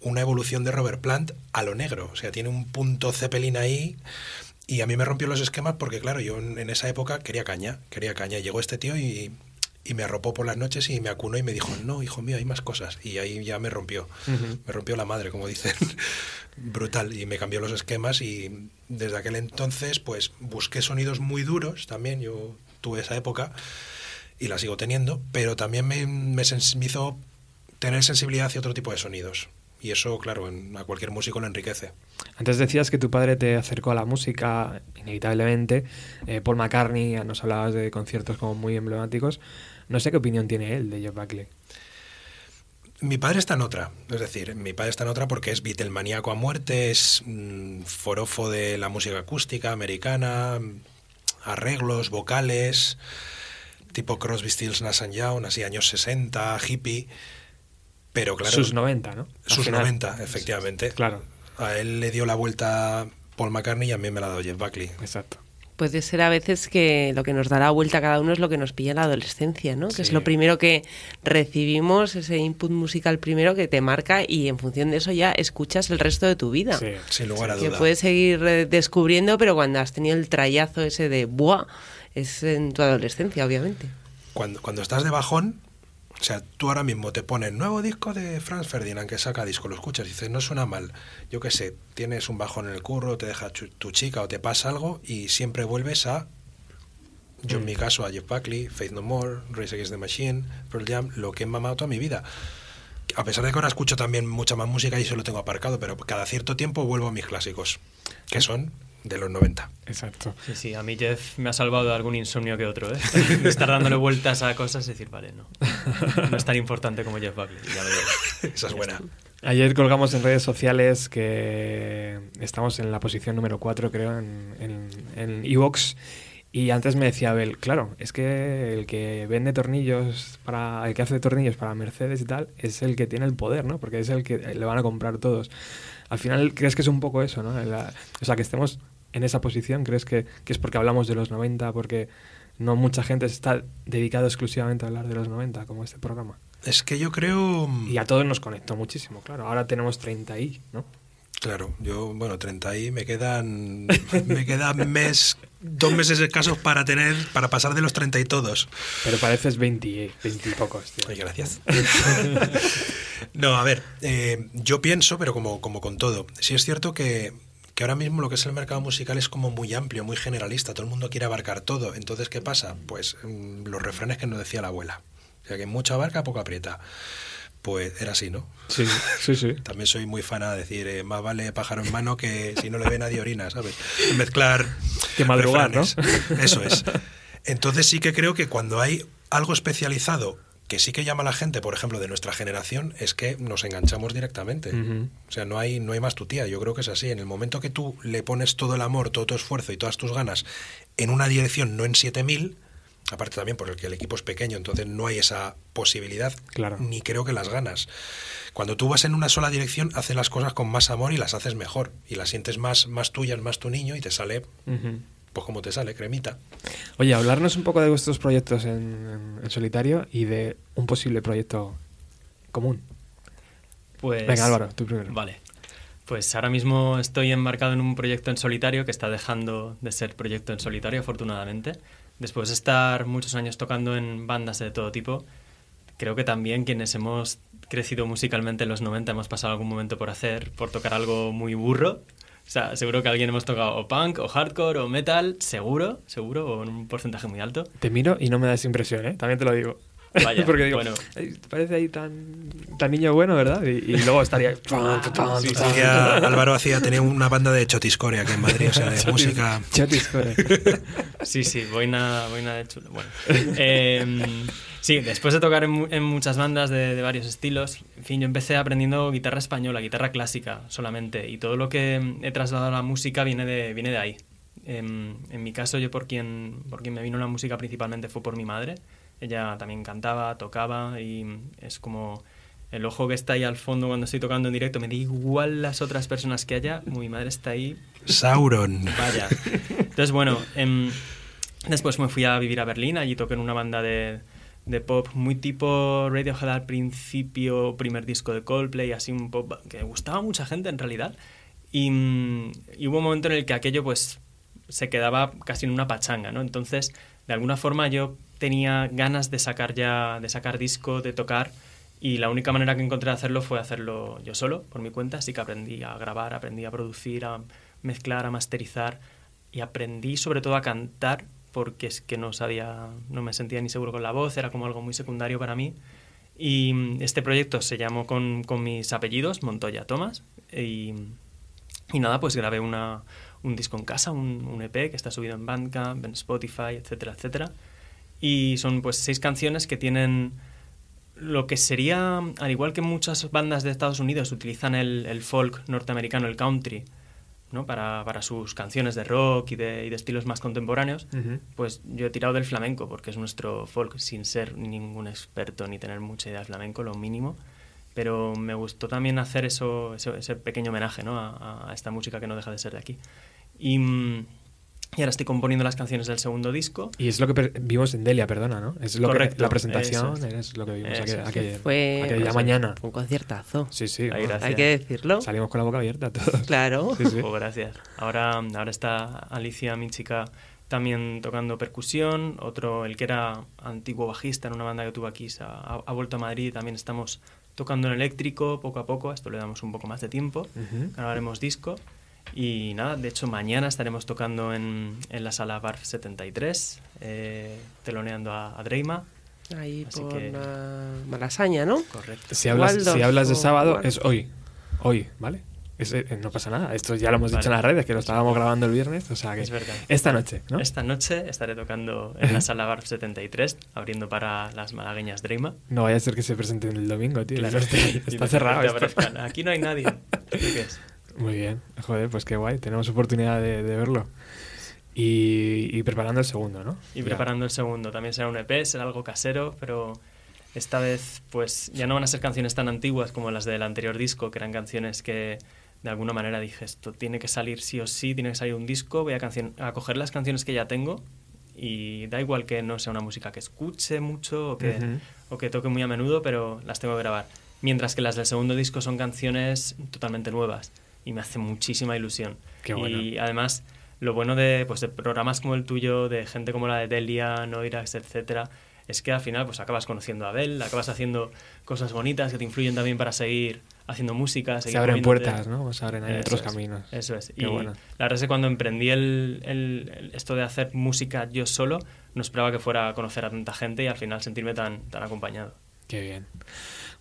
una evolución de Robert Plant a lo negro. O sea, tiene un punto Zeppelin ahí. Y a mí me rompió los esquemas porque, claro, yo en, en esa época quería caña, quería caña. Llegó este tío y, y me arropó por las noches y me acunó y me dijo, no, hijo mío, hay más cosas. Y ahí ya me rompió, Ujú. me rompió la madre, como dicen. Brutal. Y me cambió los esquemas y desde aquel entonces pues busqué sonidos muy duros también. Yo tuve esa época y la sigo teniendo, pero también me, me, me hizo tener sensibilidad hacia otro tipo de sonidos. Y eso, claro, en- a cualquier músico lo enriquece. Antes decías que tu padre te acercó a la música, inevitablemente. Eh, Paul McCartney, nos hablabas de conciertos como muy emblemáticos. No sé qué opinión tiene él de Jeff Buckley. Mi padre está en otra, es decir, mi padre está en otra porque es Beatlemaníaco a muerte, es mm, forofo de la música acústica americana, arreglos, vocales, tipo Crosby, Stills, Nash Young, así años 60, hippie, pero claro... Sus 90, ¿no? Al Sus final. 90, efectivamente. Claro, A él le dio la vuelta Paul McCartney y a mí me la ha dado Jeff Buckley. exacto. Puede ser a veces que lo que nos da la vuelta a cada uno es lo que nos pilla en la adolescencia, ¿no? Que es lo primero que recibimos, ese input musical primero que te marca y en función de eso ya escuchas el resto de tu vida. Sí. Sin lugar a Que duda. puedes seguir eh, descubriendo, pero cuando has tenido el trayazo ese de ¡buah! Es en tu adolescencia, obviamente. Cuando, cuando estás de bajón, o sea, tú ahora mismo te pones nuevo disco de Franz Ferdinand que saca disco, lo escuchas y dices, no suena mal. Yo qué sé, tienes un bajón en el curro, te deja tu chica o te pasa algo y siempre vuelves a, yo en mi caso, a Jeff Buckley, Faith No More, Race Against the Machine, Pearl Jam, lo que he mamado toda mi vida. A pesar de que ahora escucho también mucha más música y eso lo tengo aparcado, pero cada cierto tiempo vuelvo a mis clásicos, que son de los 90. Exacto. Sí, sí, a mí Jeff me ha salvado de algún insomnio que otro, ¿eh? Estar dándole vueltas a cosas y decir, vale, no. No es tan importante como Jeff Buckley, ya lo veo. Esa es buena. Ayer colgamos en redes sociales que estamos en la posición número 4, creo, en, en, en Evox. Y antes me decía Abel, claro, es que el que vende tornillos para. el que hace tornillos para Mercedes y tal, es el que tiene el poder, ¿no? Porque es el que le van a comprar todos. Al final, ¿crees que es un poco eso, ¿no? La- o sea, que estemos en esa posición, ¿crees que, que es porque hablamos de los 90, porque no mucha gente está dedicada exclusivamente a hablar de los 90, como este programa? Es que yo creo... Y a todos nos conectó muchísimo, claro. Ahora tenemos 30 y, ¿no? Claro, yo, bueno, 30 y me quedan, me quedan mes, dos meses escasos para tener, para pasar de los 30 y todos. Pero pareces 20, 20 y pocos, tío. Ay, gracias. no, a ver, eh, yo pienso, pero como, como con todo, sí es cierto que, que ahora mismo lo que es el mercado musical es como muy amplio, muy generalista, todo el mundo quiere abarcar todo. Entonces, ¿qué pasa? Pues mm, los refranes que nos decía la abuela. O sea, que mucha abarca, poco aprieta. Pues era así, ¿no? Sí, sí, sí. También soy muy fan a decir, eh, más vale pájaro en mano que si no le ve nadie orina, ¿sabes? Mezclar. Que madrugar, ¿no? Eso es. Entonces sí que creo que cuando hay algo especializado que sí que llama a la gente, por ejemplo, de nuestra generación, es que nos enganchamos directamente. O sea, no hay, no hay más tu tía. Yo creo que es así. En el momento que tú le pones todo el amor, todo tu esfuerzo y todas tus ganas en una dirección, no en 7000, aparte también porque el equipo es pequeño, entonces no hay esa posibilidad, Claro. ni creo que las ganas. Cuando tú vas en una sola dirección, haces las cosas con más amor y las haces mejor. Y las sientes más, más tuyas, más tu niño y te sale. Pues como te sale, cremita. Oye, hablarnos un poco de vuestros proyectos en, en- en solitario y de un posible proyecto común. Pues, Venga, Álvaro, tú primero. Vale. Pues ahora mismo estoy embarcado en un proyecto en solitario que está dejando de ser proyecto en solitario, afortunadamente. Después de estar muchos años tocando en bandas de todo tipo, creo que también quienes hemos crecido musicalmente en los 90 hemos pasado algún momento por hacer, por tocar algo muy burro. O sea, seguro que alguien hemos tocado o punk, o hardcore, o metal, seguro, seguro, o en un porcentaje muy alto. Te miro y no me das impresión, ¿eh? También te lo digo. Vaya, Porque digo, bueno. "Ay, parece ahí tan, tan niño bueno, ¿verdad? Y, y luego estaría... Sí, Hacía- Álvaro hacía, tenía una banda de chotiscore aquí en Madrid, o sea, de música. Chatis, joder. Sí, sí, boina, boina de chulo. Bueno, eh, sí, después de tocar en, en muchas bandas de, de varios estilos, en fin, yo empecé aprendiendo guitarra española, guitarra clásica solamente, y todo lo que he trasladado a la música viene de, viene de ahí. En, en mi caso, yo por quien, por quien me vino la música principalmente fue por mi madre. Ella también cantaba, tocaba, y es como el ojo que está ahí al fondo cuando estoy tocando en directo, me da igual las otras personas que haya, mi madre está ahí Sauron. Vaya. Entonces, bueno, em, después me fui a vivir a Berlín, allí toqué en una banda de, de pop muy tipo Radiohead al principio, primer disco de Coldplay, así un pop que gustaba a mucha gente en realidad. Y, mm, y hubo un momento en el que aquello pues se quedaba casi en una pachanga, ¿no? Entonces, de alguna forma yo tenía ganas de sacar ya, de sacar disco, de tocar, y la única manera que encontré de hacerlo fue hacerlo yo solo, por mi cuenta, así que aprendí a grabar, aprendí a producir, a mezclar, a masterizar, y aprendí sobre todo a cantar, porque es que no sabía, no me sentía ni seguro con la voz, era como algo muy secundario para mí. Y mm, este proyecto se llamó con, con mis apellidos, Montoya Tomás, y, y nada, pues grabé una, un disco en casa, un, un EP que está subido en Bandcamp, en Spotify, etcétera, etcétera. Y son pues seis canciones que tienen lo que sería, al igual que muchas bandas de Estados Unidos utilizan el, el folk norteamericano, el country, ¿no? para, para sus canciones de rock y de, y de estilos más contemporáneos, pues yo he tirado del flamenco, porque es nuestro folk, sin ser ningún experto ni tener mucha idea de flamenco, lo mínimo. Pero me gustó también hacer eso, eso- ese pequeño homenaje ¿no? a, a esta música que no deja de ser de aquí. Y, mm, y ahora estoy componiendo las canciones del segundo disco. Y es lo que vimos en Delia, perdona, ¿no? Es lo Correcto, que, la presentación es. es lo que vimos aquel, aquel- Fue aquella pues, mañana. fue un conciertazo. Sí, sí. Ay, bueno. Hay que decirlo. Salimos con la boca abierta todos. Claro. Sí, sí. Oh, gracias. Ahora, ahora está Alicia, mi chica, también tocando percusión. Otro, el que era antiguo bajista en una banda que tuvo aquí, se ha, ha vuelto a Madrid. También estamos tocando en eléctrico poco a poco. A esto le damos un poco más de tiempo. Ujú. Grabaremos disco. Y nada, de hecho mañana estaremos tocando en, en la sala Barf 73, eh, teloneando a, a Dreima. Ahí Así por que- la Malasaña, ¿no? Correcto. Si hablas, Waldos si hablas de sábado, Waldos. es hoy. Hoy, ¿vale? Es- eh, no pasa nada. Esto ya lo hemos dicho en las redes, que lo estábamos grabando el viernes. O sea que Es verdad. esta noche, ¿no? Esta noche estaré tocando en la sala Barf 73, abriendo para las malagueñas Dreima. No vaya a ser que se presenten el domingo, tío. Claro. Está, está cerrado esto. Aquí no hay nadie. ¿Esto qué es? Muy bien. Joder, pues qué guay. Tenemos oportunidad de, de verlo. Y, y preparando el segundo, ¿no? Y Ya. preparando el segundo. También será un EP, será algo casero, pero esta vez pues ya no van a ser canciones tan antiguas como las del anterior disco, que eran canciones que de alguna manera dije, esto tiene que salir sí o sí, tiene que salir un disco, voy a, cancion- a coger las canciones que ya tengo y da igual que no sea una música que escuche mucho o que, o que toque muy a menudo, pero las tengo que grabar. Mientras que las del segundo disco son canciones totalmente nuevas y me hace muchísima ilusión. Qué bueno. Y además, lo bueno de, pues, de programas como el tuyo, de gente como la de Delia, Noirax, etcétera, es que al final pues acabas conociendo a Abel, acabas haciendo cosas bonitas que te influyen también para seguir haciendo música, seguir Se abren moviéndote. puertas, ¿no? Se abren ahí otros es, caminos. Eso es. Qué y bueno. la verdad es que cuando emprendí el, el- el- esto de hacer música yo solo, no esperaba que fuera a conocer a tanta gente y al final sentirme tan, tan acompañado. Qué bien.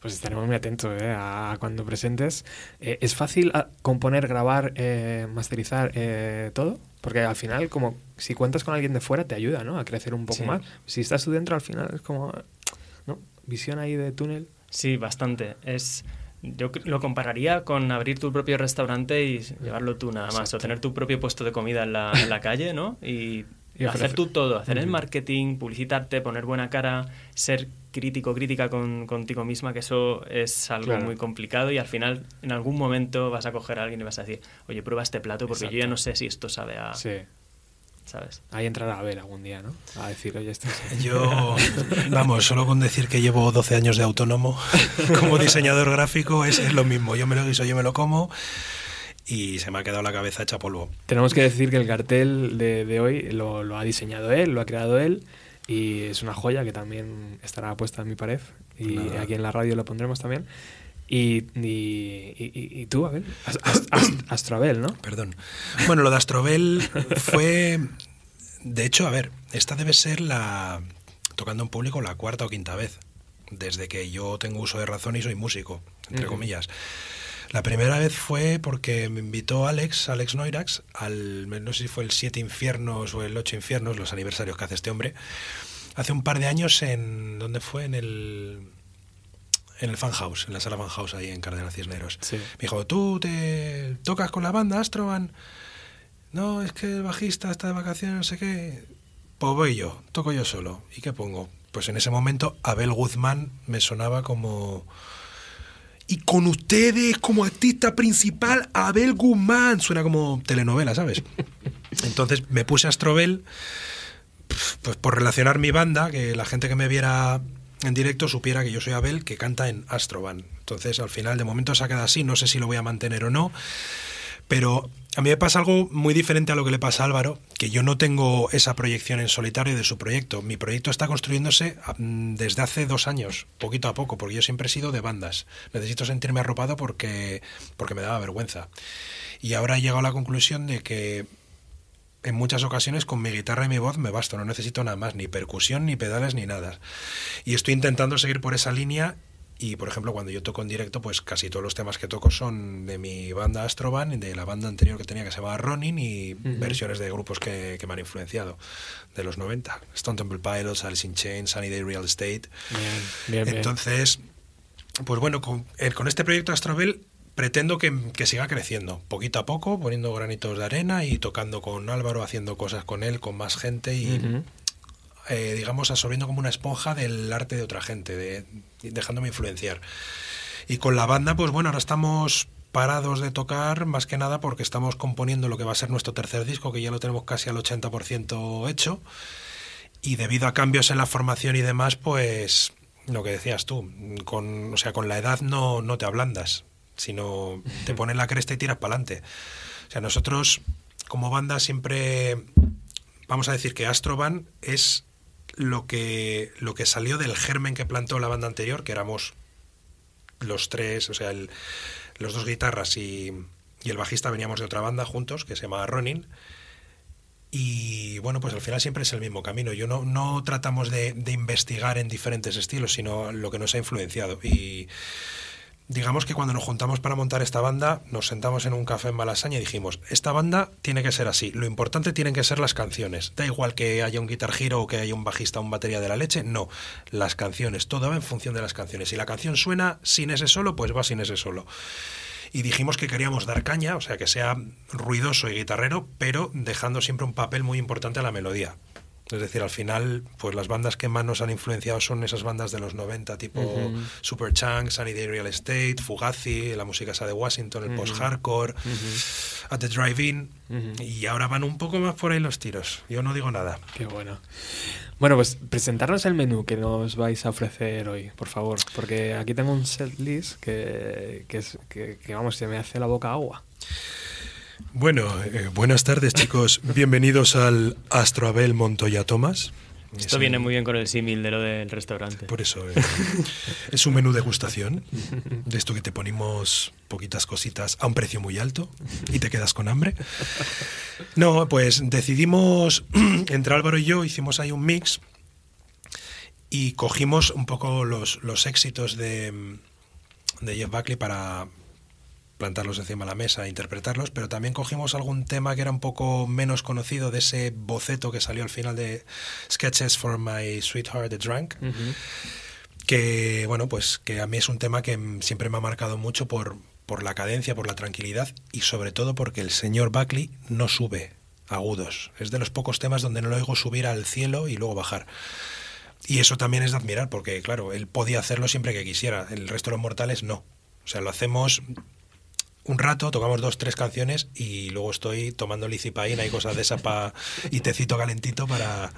Pues estaremos muy atentos ¿eh? a cuando presentes. Eh, ¿Es fácil ah, componer, grabar, eh, masterizar eh, todo? Porque al final, como si cuentas con alguien de fuera, te ayuda ¿no? a crecer un poco Sí. más. Si estás tú dentro, al final es como. ¿no? Visión ahí de túnel. Sí, bastante. Es, yo lo compararía con abrir tu propio restaurante y llevarlo tú nada más, Exacto. o tener tu propio puesto de comida en la, en la calle, ¿no? Y, Y hacer tú todo, hacer el marketing, publicitarte, poner buena cara, ser crítico, crítica con, contigo misma, que eso es algo Claro. muy complicado y al final en algún momento vas a coger a alguien y vas a decir, oye, prueba este plato porque yo ya no sé si esto sabe a... Sí. ¿Sabes? Ahí entrará Abel algún día, ¿no? A decir, oye, esto es... Yo, vamos, solo con decir que llevo 12 años de autónomo como diseñador gráfico es, es lo mismo. Yo me lo guiso, yo me lo como y se me ha quedado la cabeza hecha polvo. Tenemos que decir que el cartel de, de hoy lo, lo ha diseñado él, lo ha creado él y es una joya que también estará puesta en mi pared. y Nada. aquí en la radio lo pondremos también. Y, y, y- y tú, Abel, As- As- As- Astroabel, ¿no? Perdón. Bueno, lo de Astrobel fue. De hecho, a ver, esta debe ser la. Tocando en público la cuarta o quinta vez. Desde que yo tengo uso de razón y soy músico, entre Ujú. comillas. La primera vez fue porque me invitó Alex, Alex Noirax, al. No sé si fue el Siete Infiernos o el Ocho Infiernos, los aniversarios que hace este hombre. Hace un par de años en. ¿Dónde fue? En el. En el Fan House, en la sala Fan House ahí en Cardenal Cisneros. Sí. Me dijo, ¿tú te tocas con la banda Astroban? No, es que el bajista está de vacaciones, no sé qué. Pues voy yo, toco yo solo. ¿Y qué pongo? Pues en ese momento Abel Guzmán me sonaba como... Y con ustedes como artista principal, Abel Guzmán. Suena como telenovela, ¿sabes? Entonces me puse Astrobel pues por relacionar mi banda, que la gente que me viera en directo supiera que yo soy Abel, que canta en Astroban. Entonces, al final, de momento se ha quedado así, no sé si lo voy a mantener o no, pero a mí me pasa algo muy diferente a lo que le pasa a Álvaro, que yo no tengo esa proyección en solitario de su proyecto. Mi proyecto está construyéndose mm, desde hace dos años, poquito a poco, porque yo siempre he sido de bandas. Necesito sentirme arropado porque, porque me daba vergüenza. Y ahora he llegado a la conclusión de que en muchas ocasiones con mi guitarra y mi voz me basto, no necesito nada más, ni percusión, ni pedales, ni nada. Y estoy intentando seguir por esa línea y, por ejemplo, cuando yo toco en directo, pues casi todos los temas que toco son de mi banda Astroban, de la banda anterior que tenía que se llamaba Ronin y versiones de grupos que, que me han influenciado de los 90. Stone Temple Pilots, Alice in Chains, Sunny Day Real Estate. Bien, bien, bien. Entonces, pues bueno, con, eh, con este proyecto Astrobel pretendo que, que siga creciendo, poquito a poco, poniendo granitos de arena y tocando con Álvaro, haciendo cosas con él, con más gente y. eh, digamos, absorbiendo como una esponja del arte de otra gente, de, dejándome influenciar. Y con la banda, pues bueno, ahora estamos parados de tocar, más que nada porque estamos componiendo lo que va a ser nuestro tercer disco, que ya lo tenemos casi al 80% hecho. Y debido a cambios en la formación y demás, pues lo que decías tú, con, o sea, con la edad no, no te ablandas, sino te pones la cresta y tiras para adelante. O sea, nosotros como banda siempre vamos a decir que Astroban es lo que, lo que salió del germen que plantó la banda anterior, que éramos los tres, o sea, el- los dos guitarras y, y el bajista veníamos de otra banda juntos, que se llamaba Ronin. Y bueno, pues al final siempre es el mismo camino. Yo no, no tratamos de, de investigar en diferentes estilos, sino lo que nos ha influenciado. Y digamos que cuando nos juntamos para montar esta banda, nos sentamos en un café en Malasaña y dijimos, esta banda tiene que ser así. Lo importante tienen que ser las canciones. Da igual que haya un guitar giro o que haya un bajista o un batería de la leche, no. Las canciones, todo va en función de las canciones. Si la canción suena sin ese solo, pues va sin ese solo y dijimos que queríamos dar caña, o sea, que sea ruidoso y guitarrero, pero dejando siempre un papel muy importante a la melodía. Es decir, al final, pues las bandas que más nos han influenciado son esas bandas de los 90, tipo Superchunk, Sunny Day Real Estate, Fugazi, la música esa de Washington, el post-hardcore, At the Drive-In, y ahora van un poco más por ahí los tiros. Yo no digo nada. Qué bueno. Bueno, pues presentarnos el menú que nos vais a ofrecer hoy, por favor, porque aquí tengo un set list que, que, es, que, que, vamos, se me hace la boca agua. Bueno, eh, buenas tardes chicos, bienvenidos al Astroabel Montoya Tomás. Esto viene muy bien con el símil de lo del restaurante. Por eso eh, es un menú degustación de esto que te ponemos poquitas cositas a un precio muy alto y te quedas con hambre. No, pues decidimos, entre Álvaro y yo, hicimos ahí un mix y cogimos un poco los, los éxitos de, de Jeff Buckley para plantarlos encima de la mesa e interpretarlos, pero también cogimos algún tema que era un poco menos conocido de ese boceto que salió al final de Sketches for My Sweetheart the Drunk, uh -huh. que bueno, pues que a mí es un tema que siempre me ha marcado mucho por, por la cadencia, por la tranquilidad y sobre todo porque el señor Buckley no sube agudos. Es de los pocos temas donde no lo oigo subir al cielo y luego bajar. Y eso también es de admirar, porque claro, él podía hacerlo siempre que quisiera, el resto de los mortales no. O sea, lo hacemos un rato, tocamos dos, tres canciones y luego estoy tomando licipaína y cosas de esa pa, y tecito calentito para,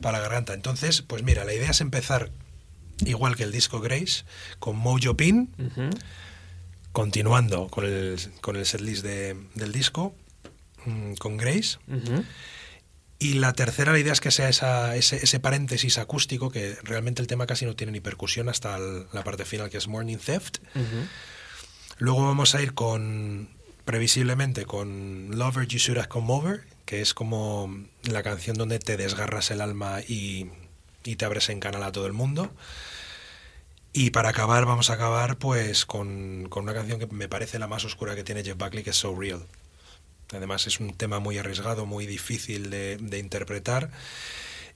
para la garganta. Entonces, pues mira, la idea es empezar igual que el disco Grace, con Mojo Pin, uh -huh. continuando con el, con el setlist de, del disco, con Grace. Uh -huh. Y la tercera, la idea es que sea esa, ese, ese paréntesis acústico, que realmente el tema casi no tiene ni percusión hasta el- la parte final, que es Morning Theft. Luego vamos a ir con, previsiblemente, con Lover You Should Have Come Over, que es como la canción donde te desgarras el alma y, y te abres en canal a todo el mundo. Y para acabar, vamos a acabar pues con, con una canción que me parece la más oscura que tiene Jeff Buckley, que es So Real. Además es un tema muy arriesgado, muy difícil de, de interpretar.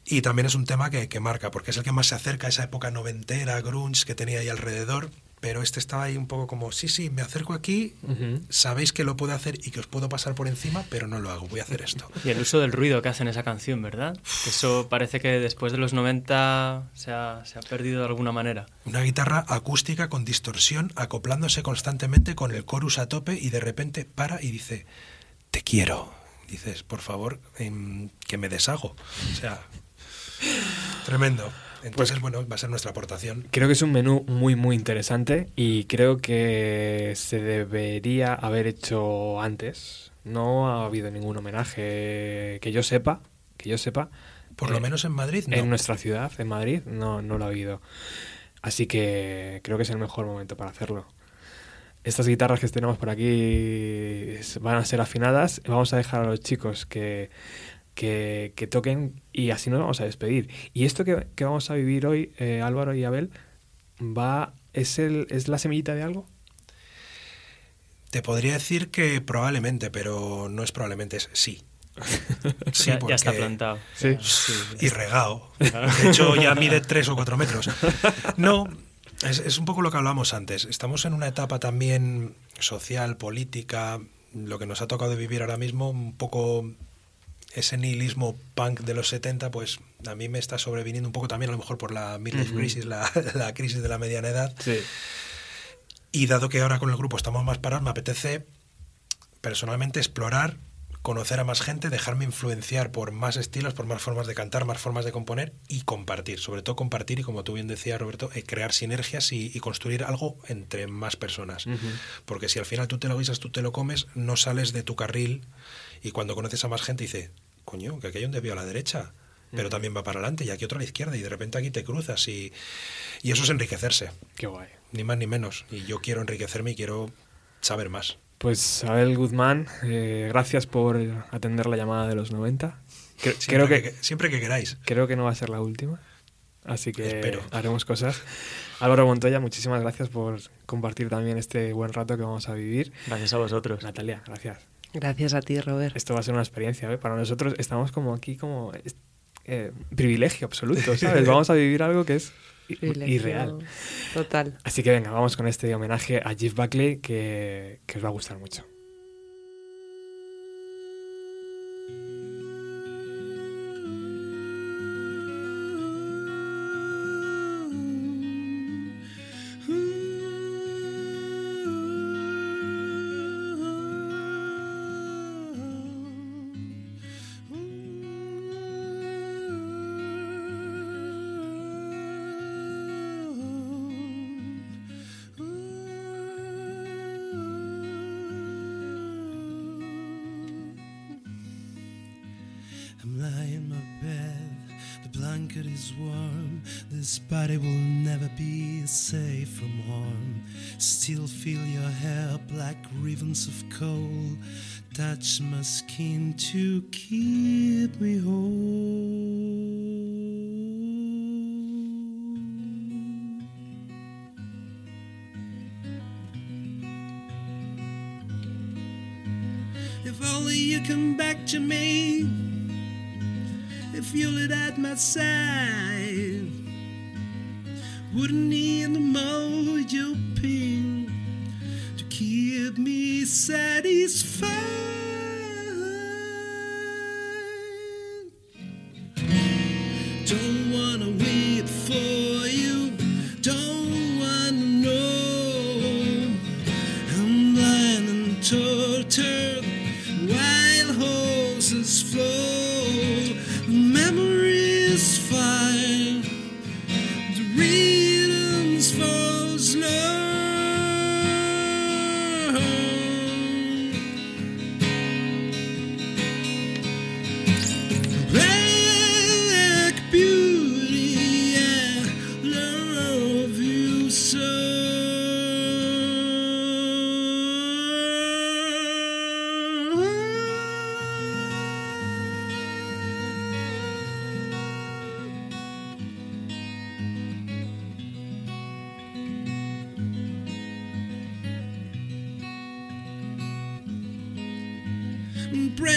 Y también es un tema que, que marca, porque es el que más se acerca a esa época noventera, grunge que tenía ahí alrededor. Pero este estaba ahí un poco como, sí, sí, me acerco aquí, sabéis que lo puedo hacer y que os puedo pasar por encima, pero no lo hago, voy a hacer esto. Y el uso del ruido que hace en esa canción, ¿verdad? Que eso parece que después de los 90 se ha, se ha perdido de alguna manera. Una guitarra acústica con distorsión, acoplándose constantemente con el chorus a tope y de repente para y dice, te quiero. Dices, por favor, em, que me deshago. O sea, tremendo. Entonces, bueno, va a ser nuestra aportación. Creo que es un menú muy, muy interesante y creo que se debería haber hecho antes. No ha habido ningún homenaje que yo sepa, que yo sepa. Por lo eh, menos en Madrid, no. En nuestra ciudad, en Madrid, no, no lo ha habido. Así que creo que es el mejor momento para hacerlo. Estas guitarras que tenemos por aquí van a ser afinadas. Vamos a dejar a los chicos que, que, que toquen y así nos vamos a despedir. Y esto que, que vamos a vivir hoy, eh, Álvaro y Abel, va es, el, es la semillita de algo. Te podría decir que probablemente, pero no es probablemente, es sí. Sí, ya, ya está porque- plantado. Sí. y regado. De hecho, ya mide tres o cuatro metros. No, es, es un poco lo que hablábamos antes. Estamos en una etapa también social, política, lo que nos ha tocado vivir ahora mismo, un poco ese nihilismo punk de los 70, pues a mí me está sobreviniendo un poco también, a lo mejor por la midlife crisis, la, la crisis de la mediana edad. Sí. Y dado que ahora con el grupo estamos más parados, me apetece personalmente explorar, conocer a más gente, dejarme influenciar por más estilos, por más formas de cantar, más formas de componer y compartir. Sobre todo compartir y, como tú bien decías, Roberto, eh, crear sinergias y, y construir algo entre más personas. Porque si al final tú te lo guisas, tú te lo comes, no sales de tu carril y cuando conoces a más gente dice, coño, que aquí hay un desvío a la derecha. Pero también va para adelante y aquí otro a la izquierda y de repente aquí te cruzas y, y eso es enriquecerse Qué guay. ni más ni menos. Y yo quiero enriquecerme y quiero saber más. Pues Abel Guzmán, eh, gracias por atender la llamada de los 90. Cre- Siempre creo que, siempre que queráis. Creo que no va a ser la última. Así que Espero. haremos cosas. Álvaro Montoya, muchísimas gracias por compartir también este buen rato que vamos a vivir. Gracias a vosotros. Natalia, gracias. Gracias a ti, Robert. Esto va a ser una experiencia, ¿eh? Para nosotros estamos como aquí como eh, privilegio absoluto, ¿sabes? Vamos a vivir algo que es irreal. Total. Así que venga, vamos con este homenaje a Jeff Buckley que, que os va a gustar mucho. This body will never be safe from harm. Still feel your hair, black ribbons of coal. Touch my skin to keep me whole. If only you come back to me. If you're at my side, wouldn't need the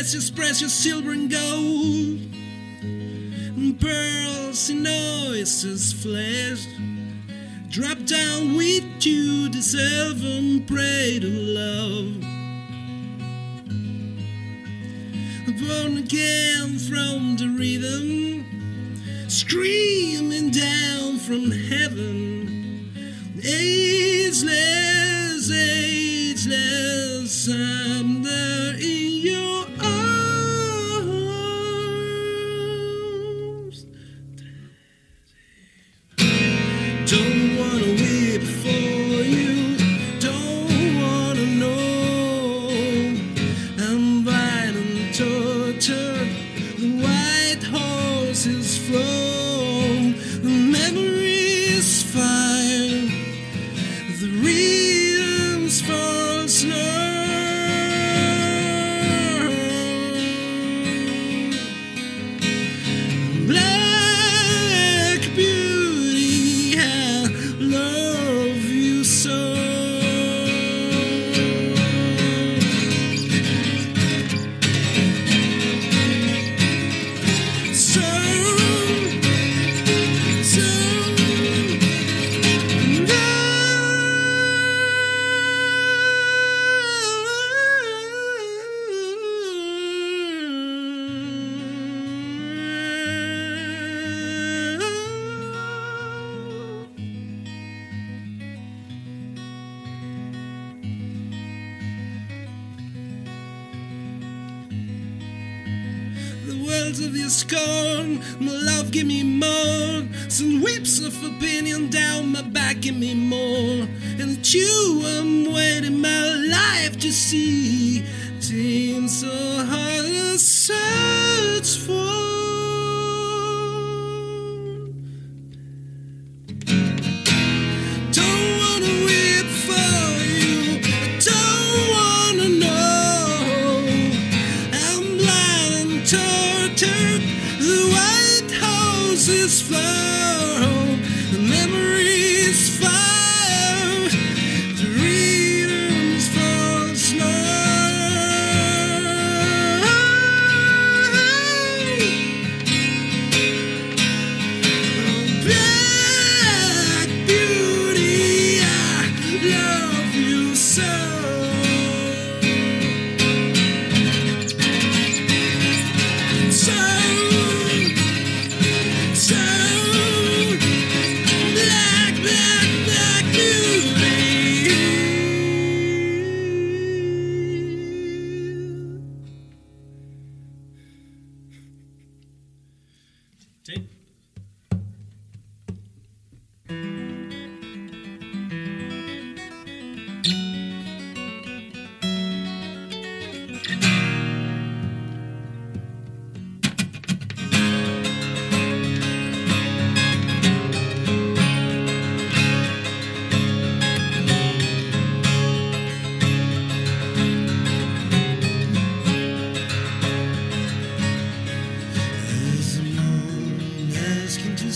precious, precious silver and gold, and pearls and oysters' flesh. Drop down with you the seven pradles.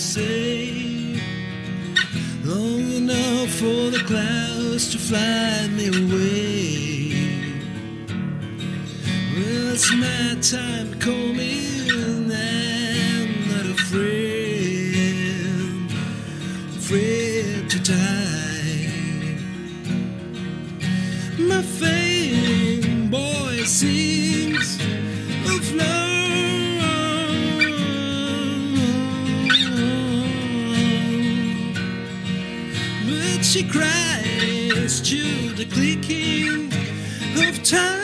say. Long enough for the clouds to fly me away. Well, it's my time, call me. flickering of time.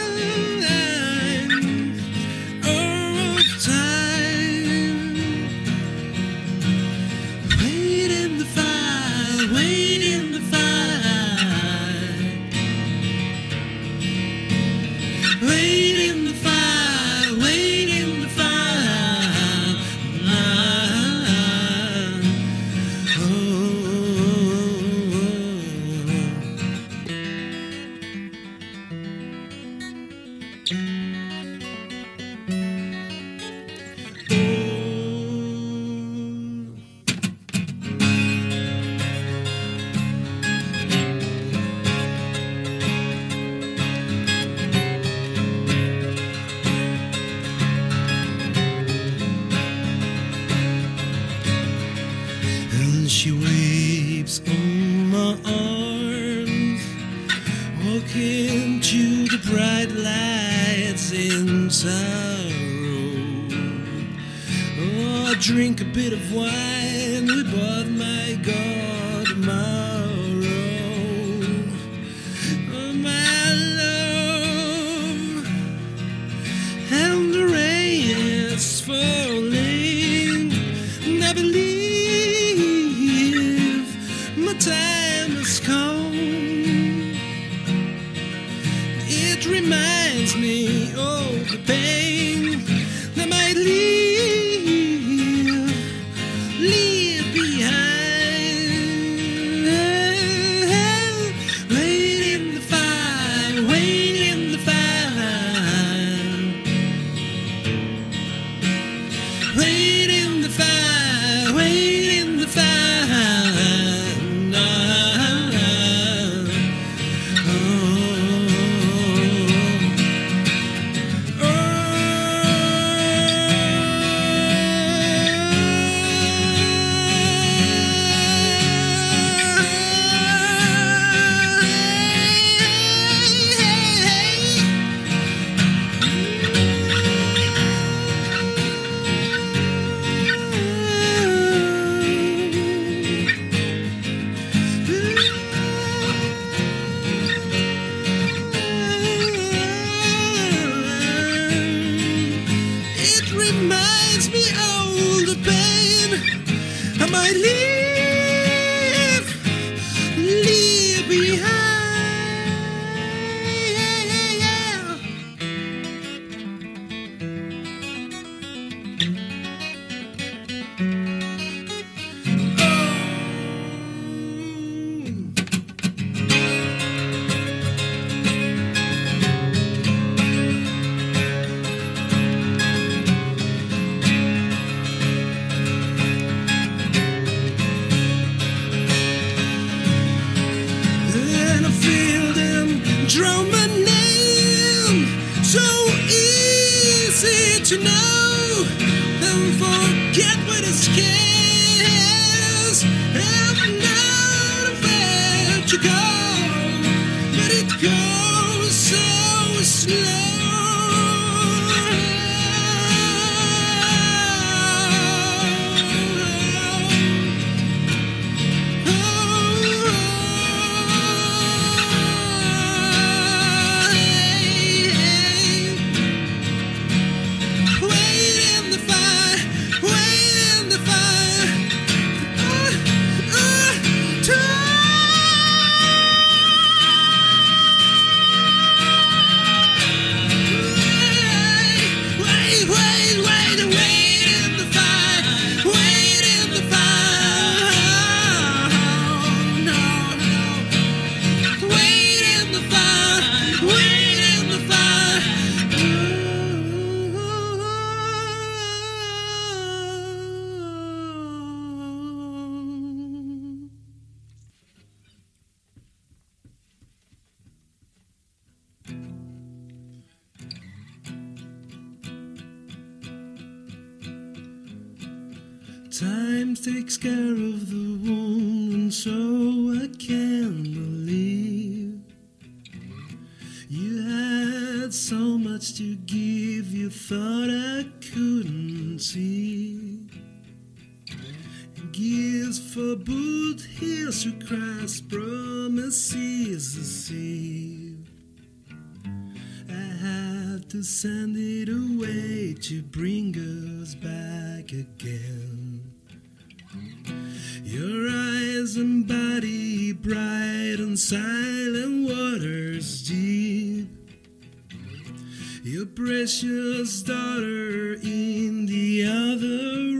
bold hills through Christ's promises to see. I had to send it away to bring us back again. Your eyes and body bright on silent waters deep. Your precious daughter in the other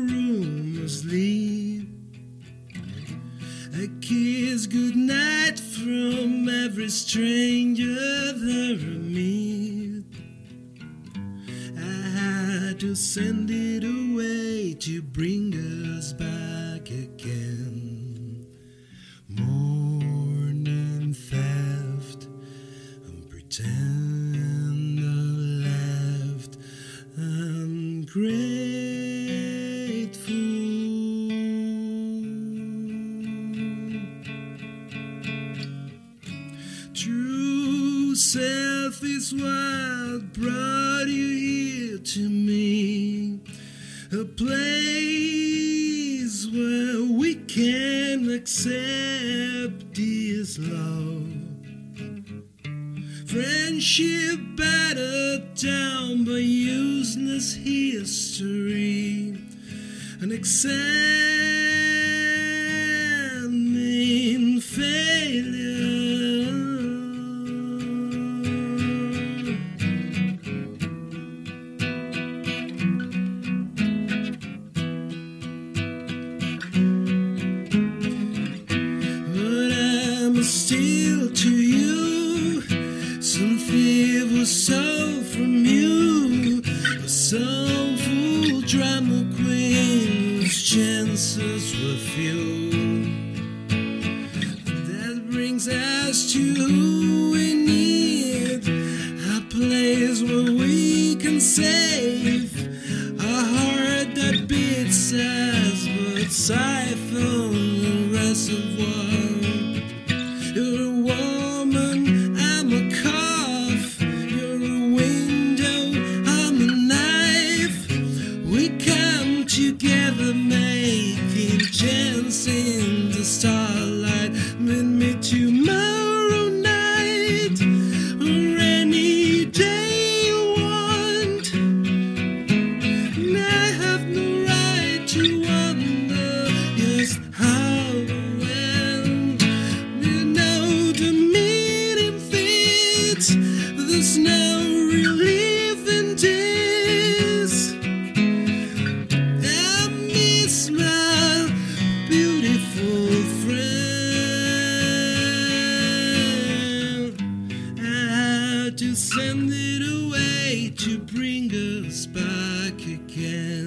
says goodnight from every stranger that I meet. I had to send it away to bring us back again. To send it away to bring us back again.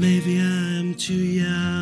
Maybe I'm too young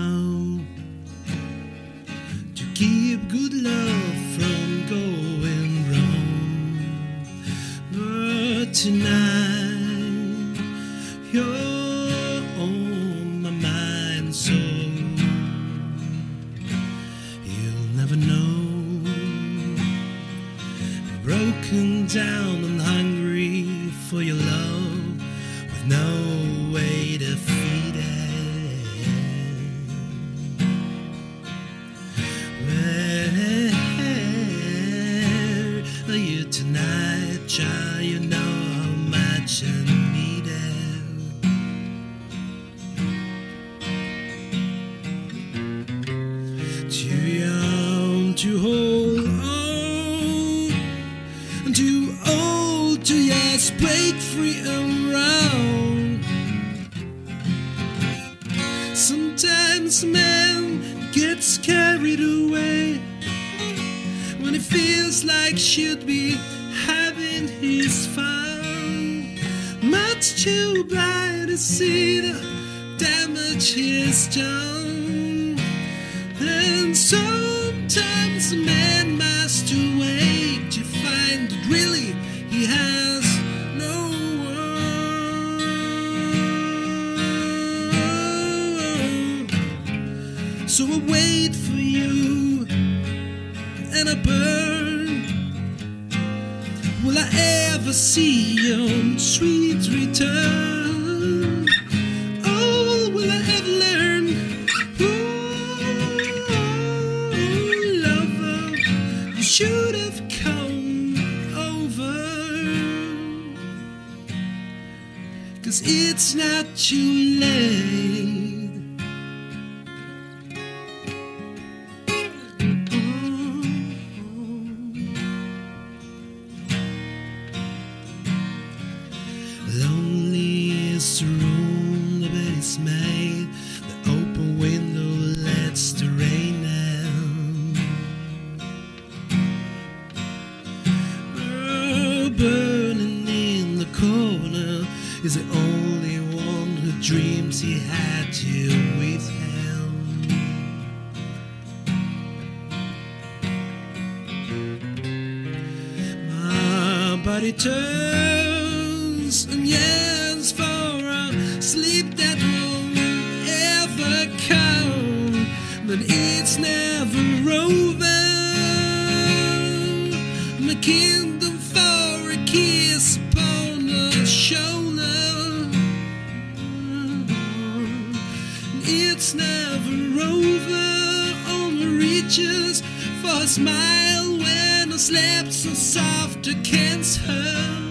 kingdom for a kiss upon the shoulder. It's never over, only reaches for a smile when I slept so soft against her.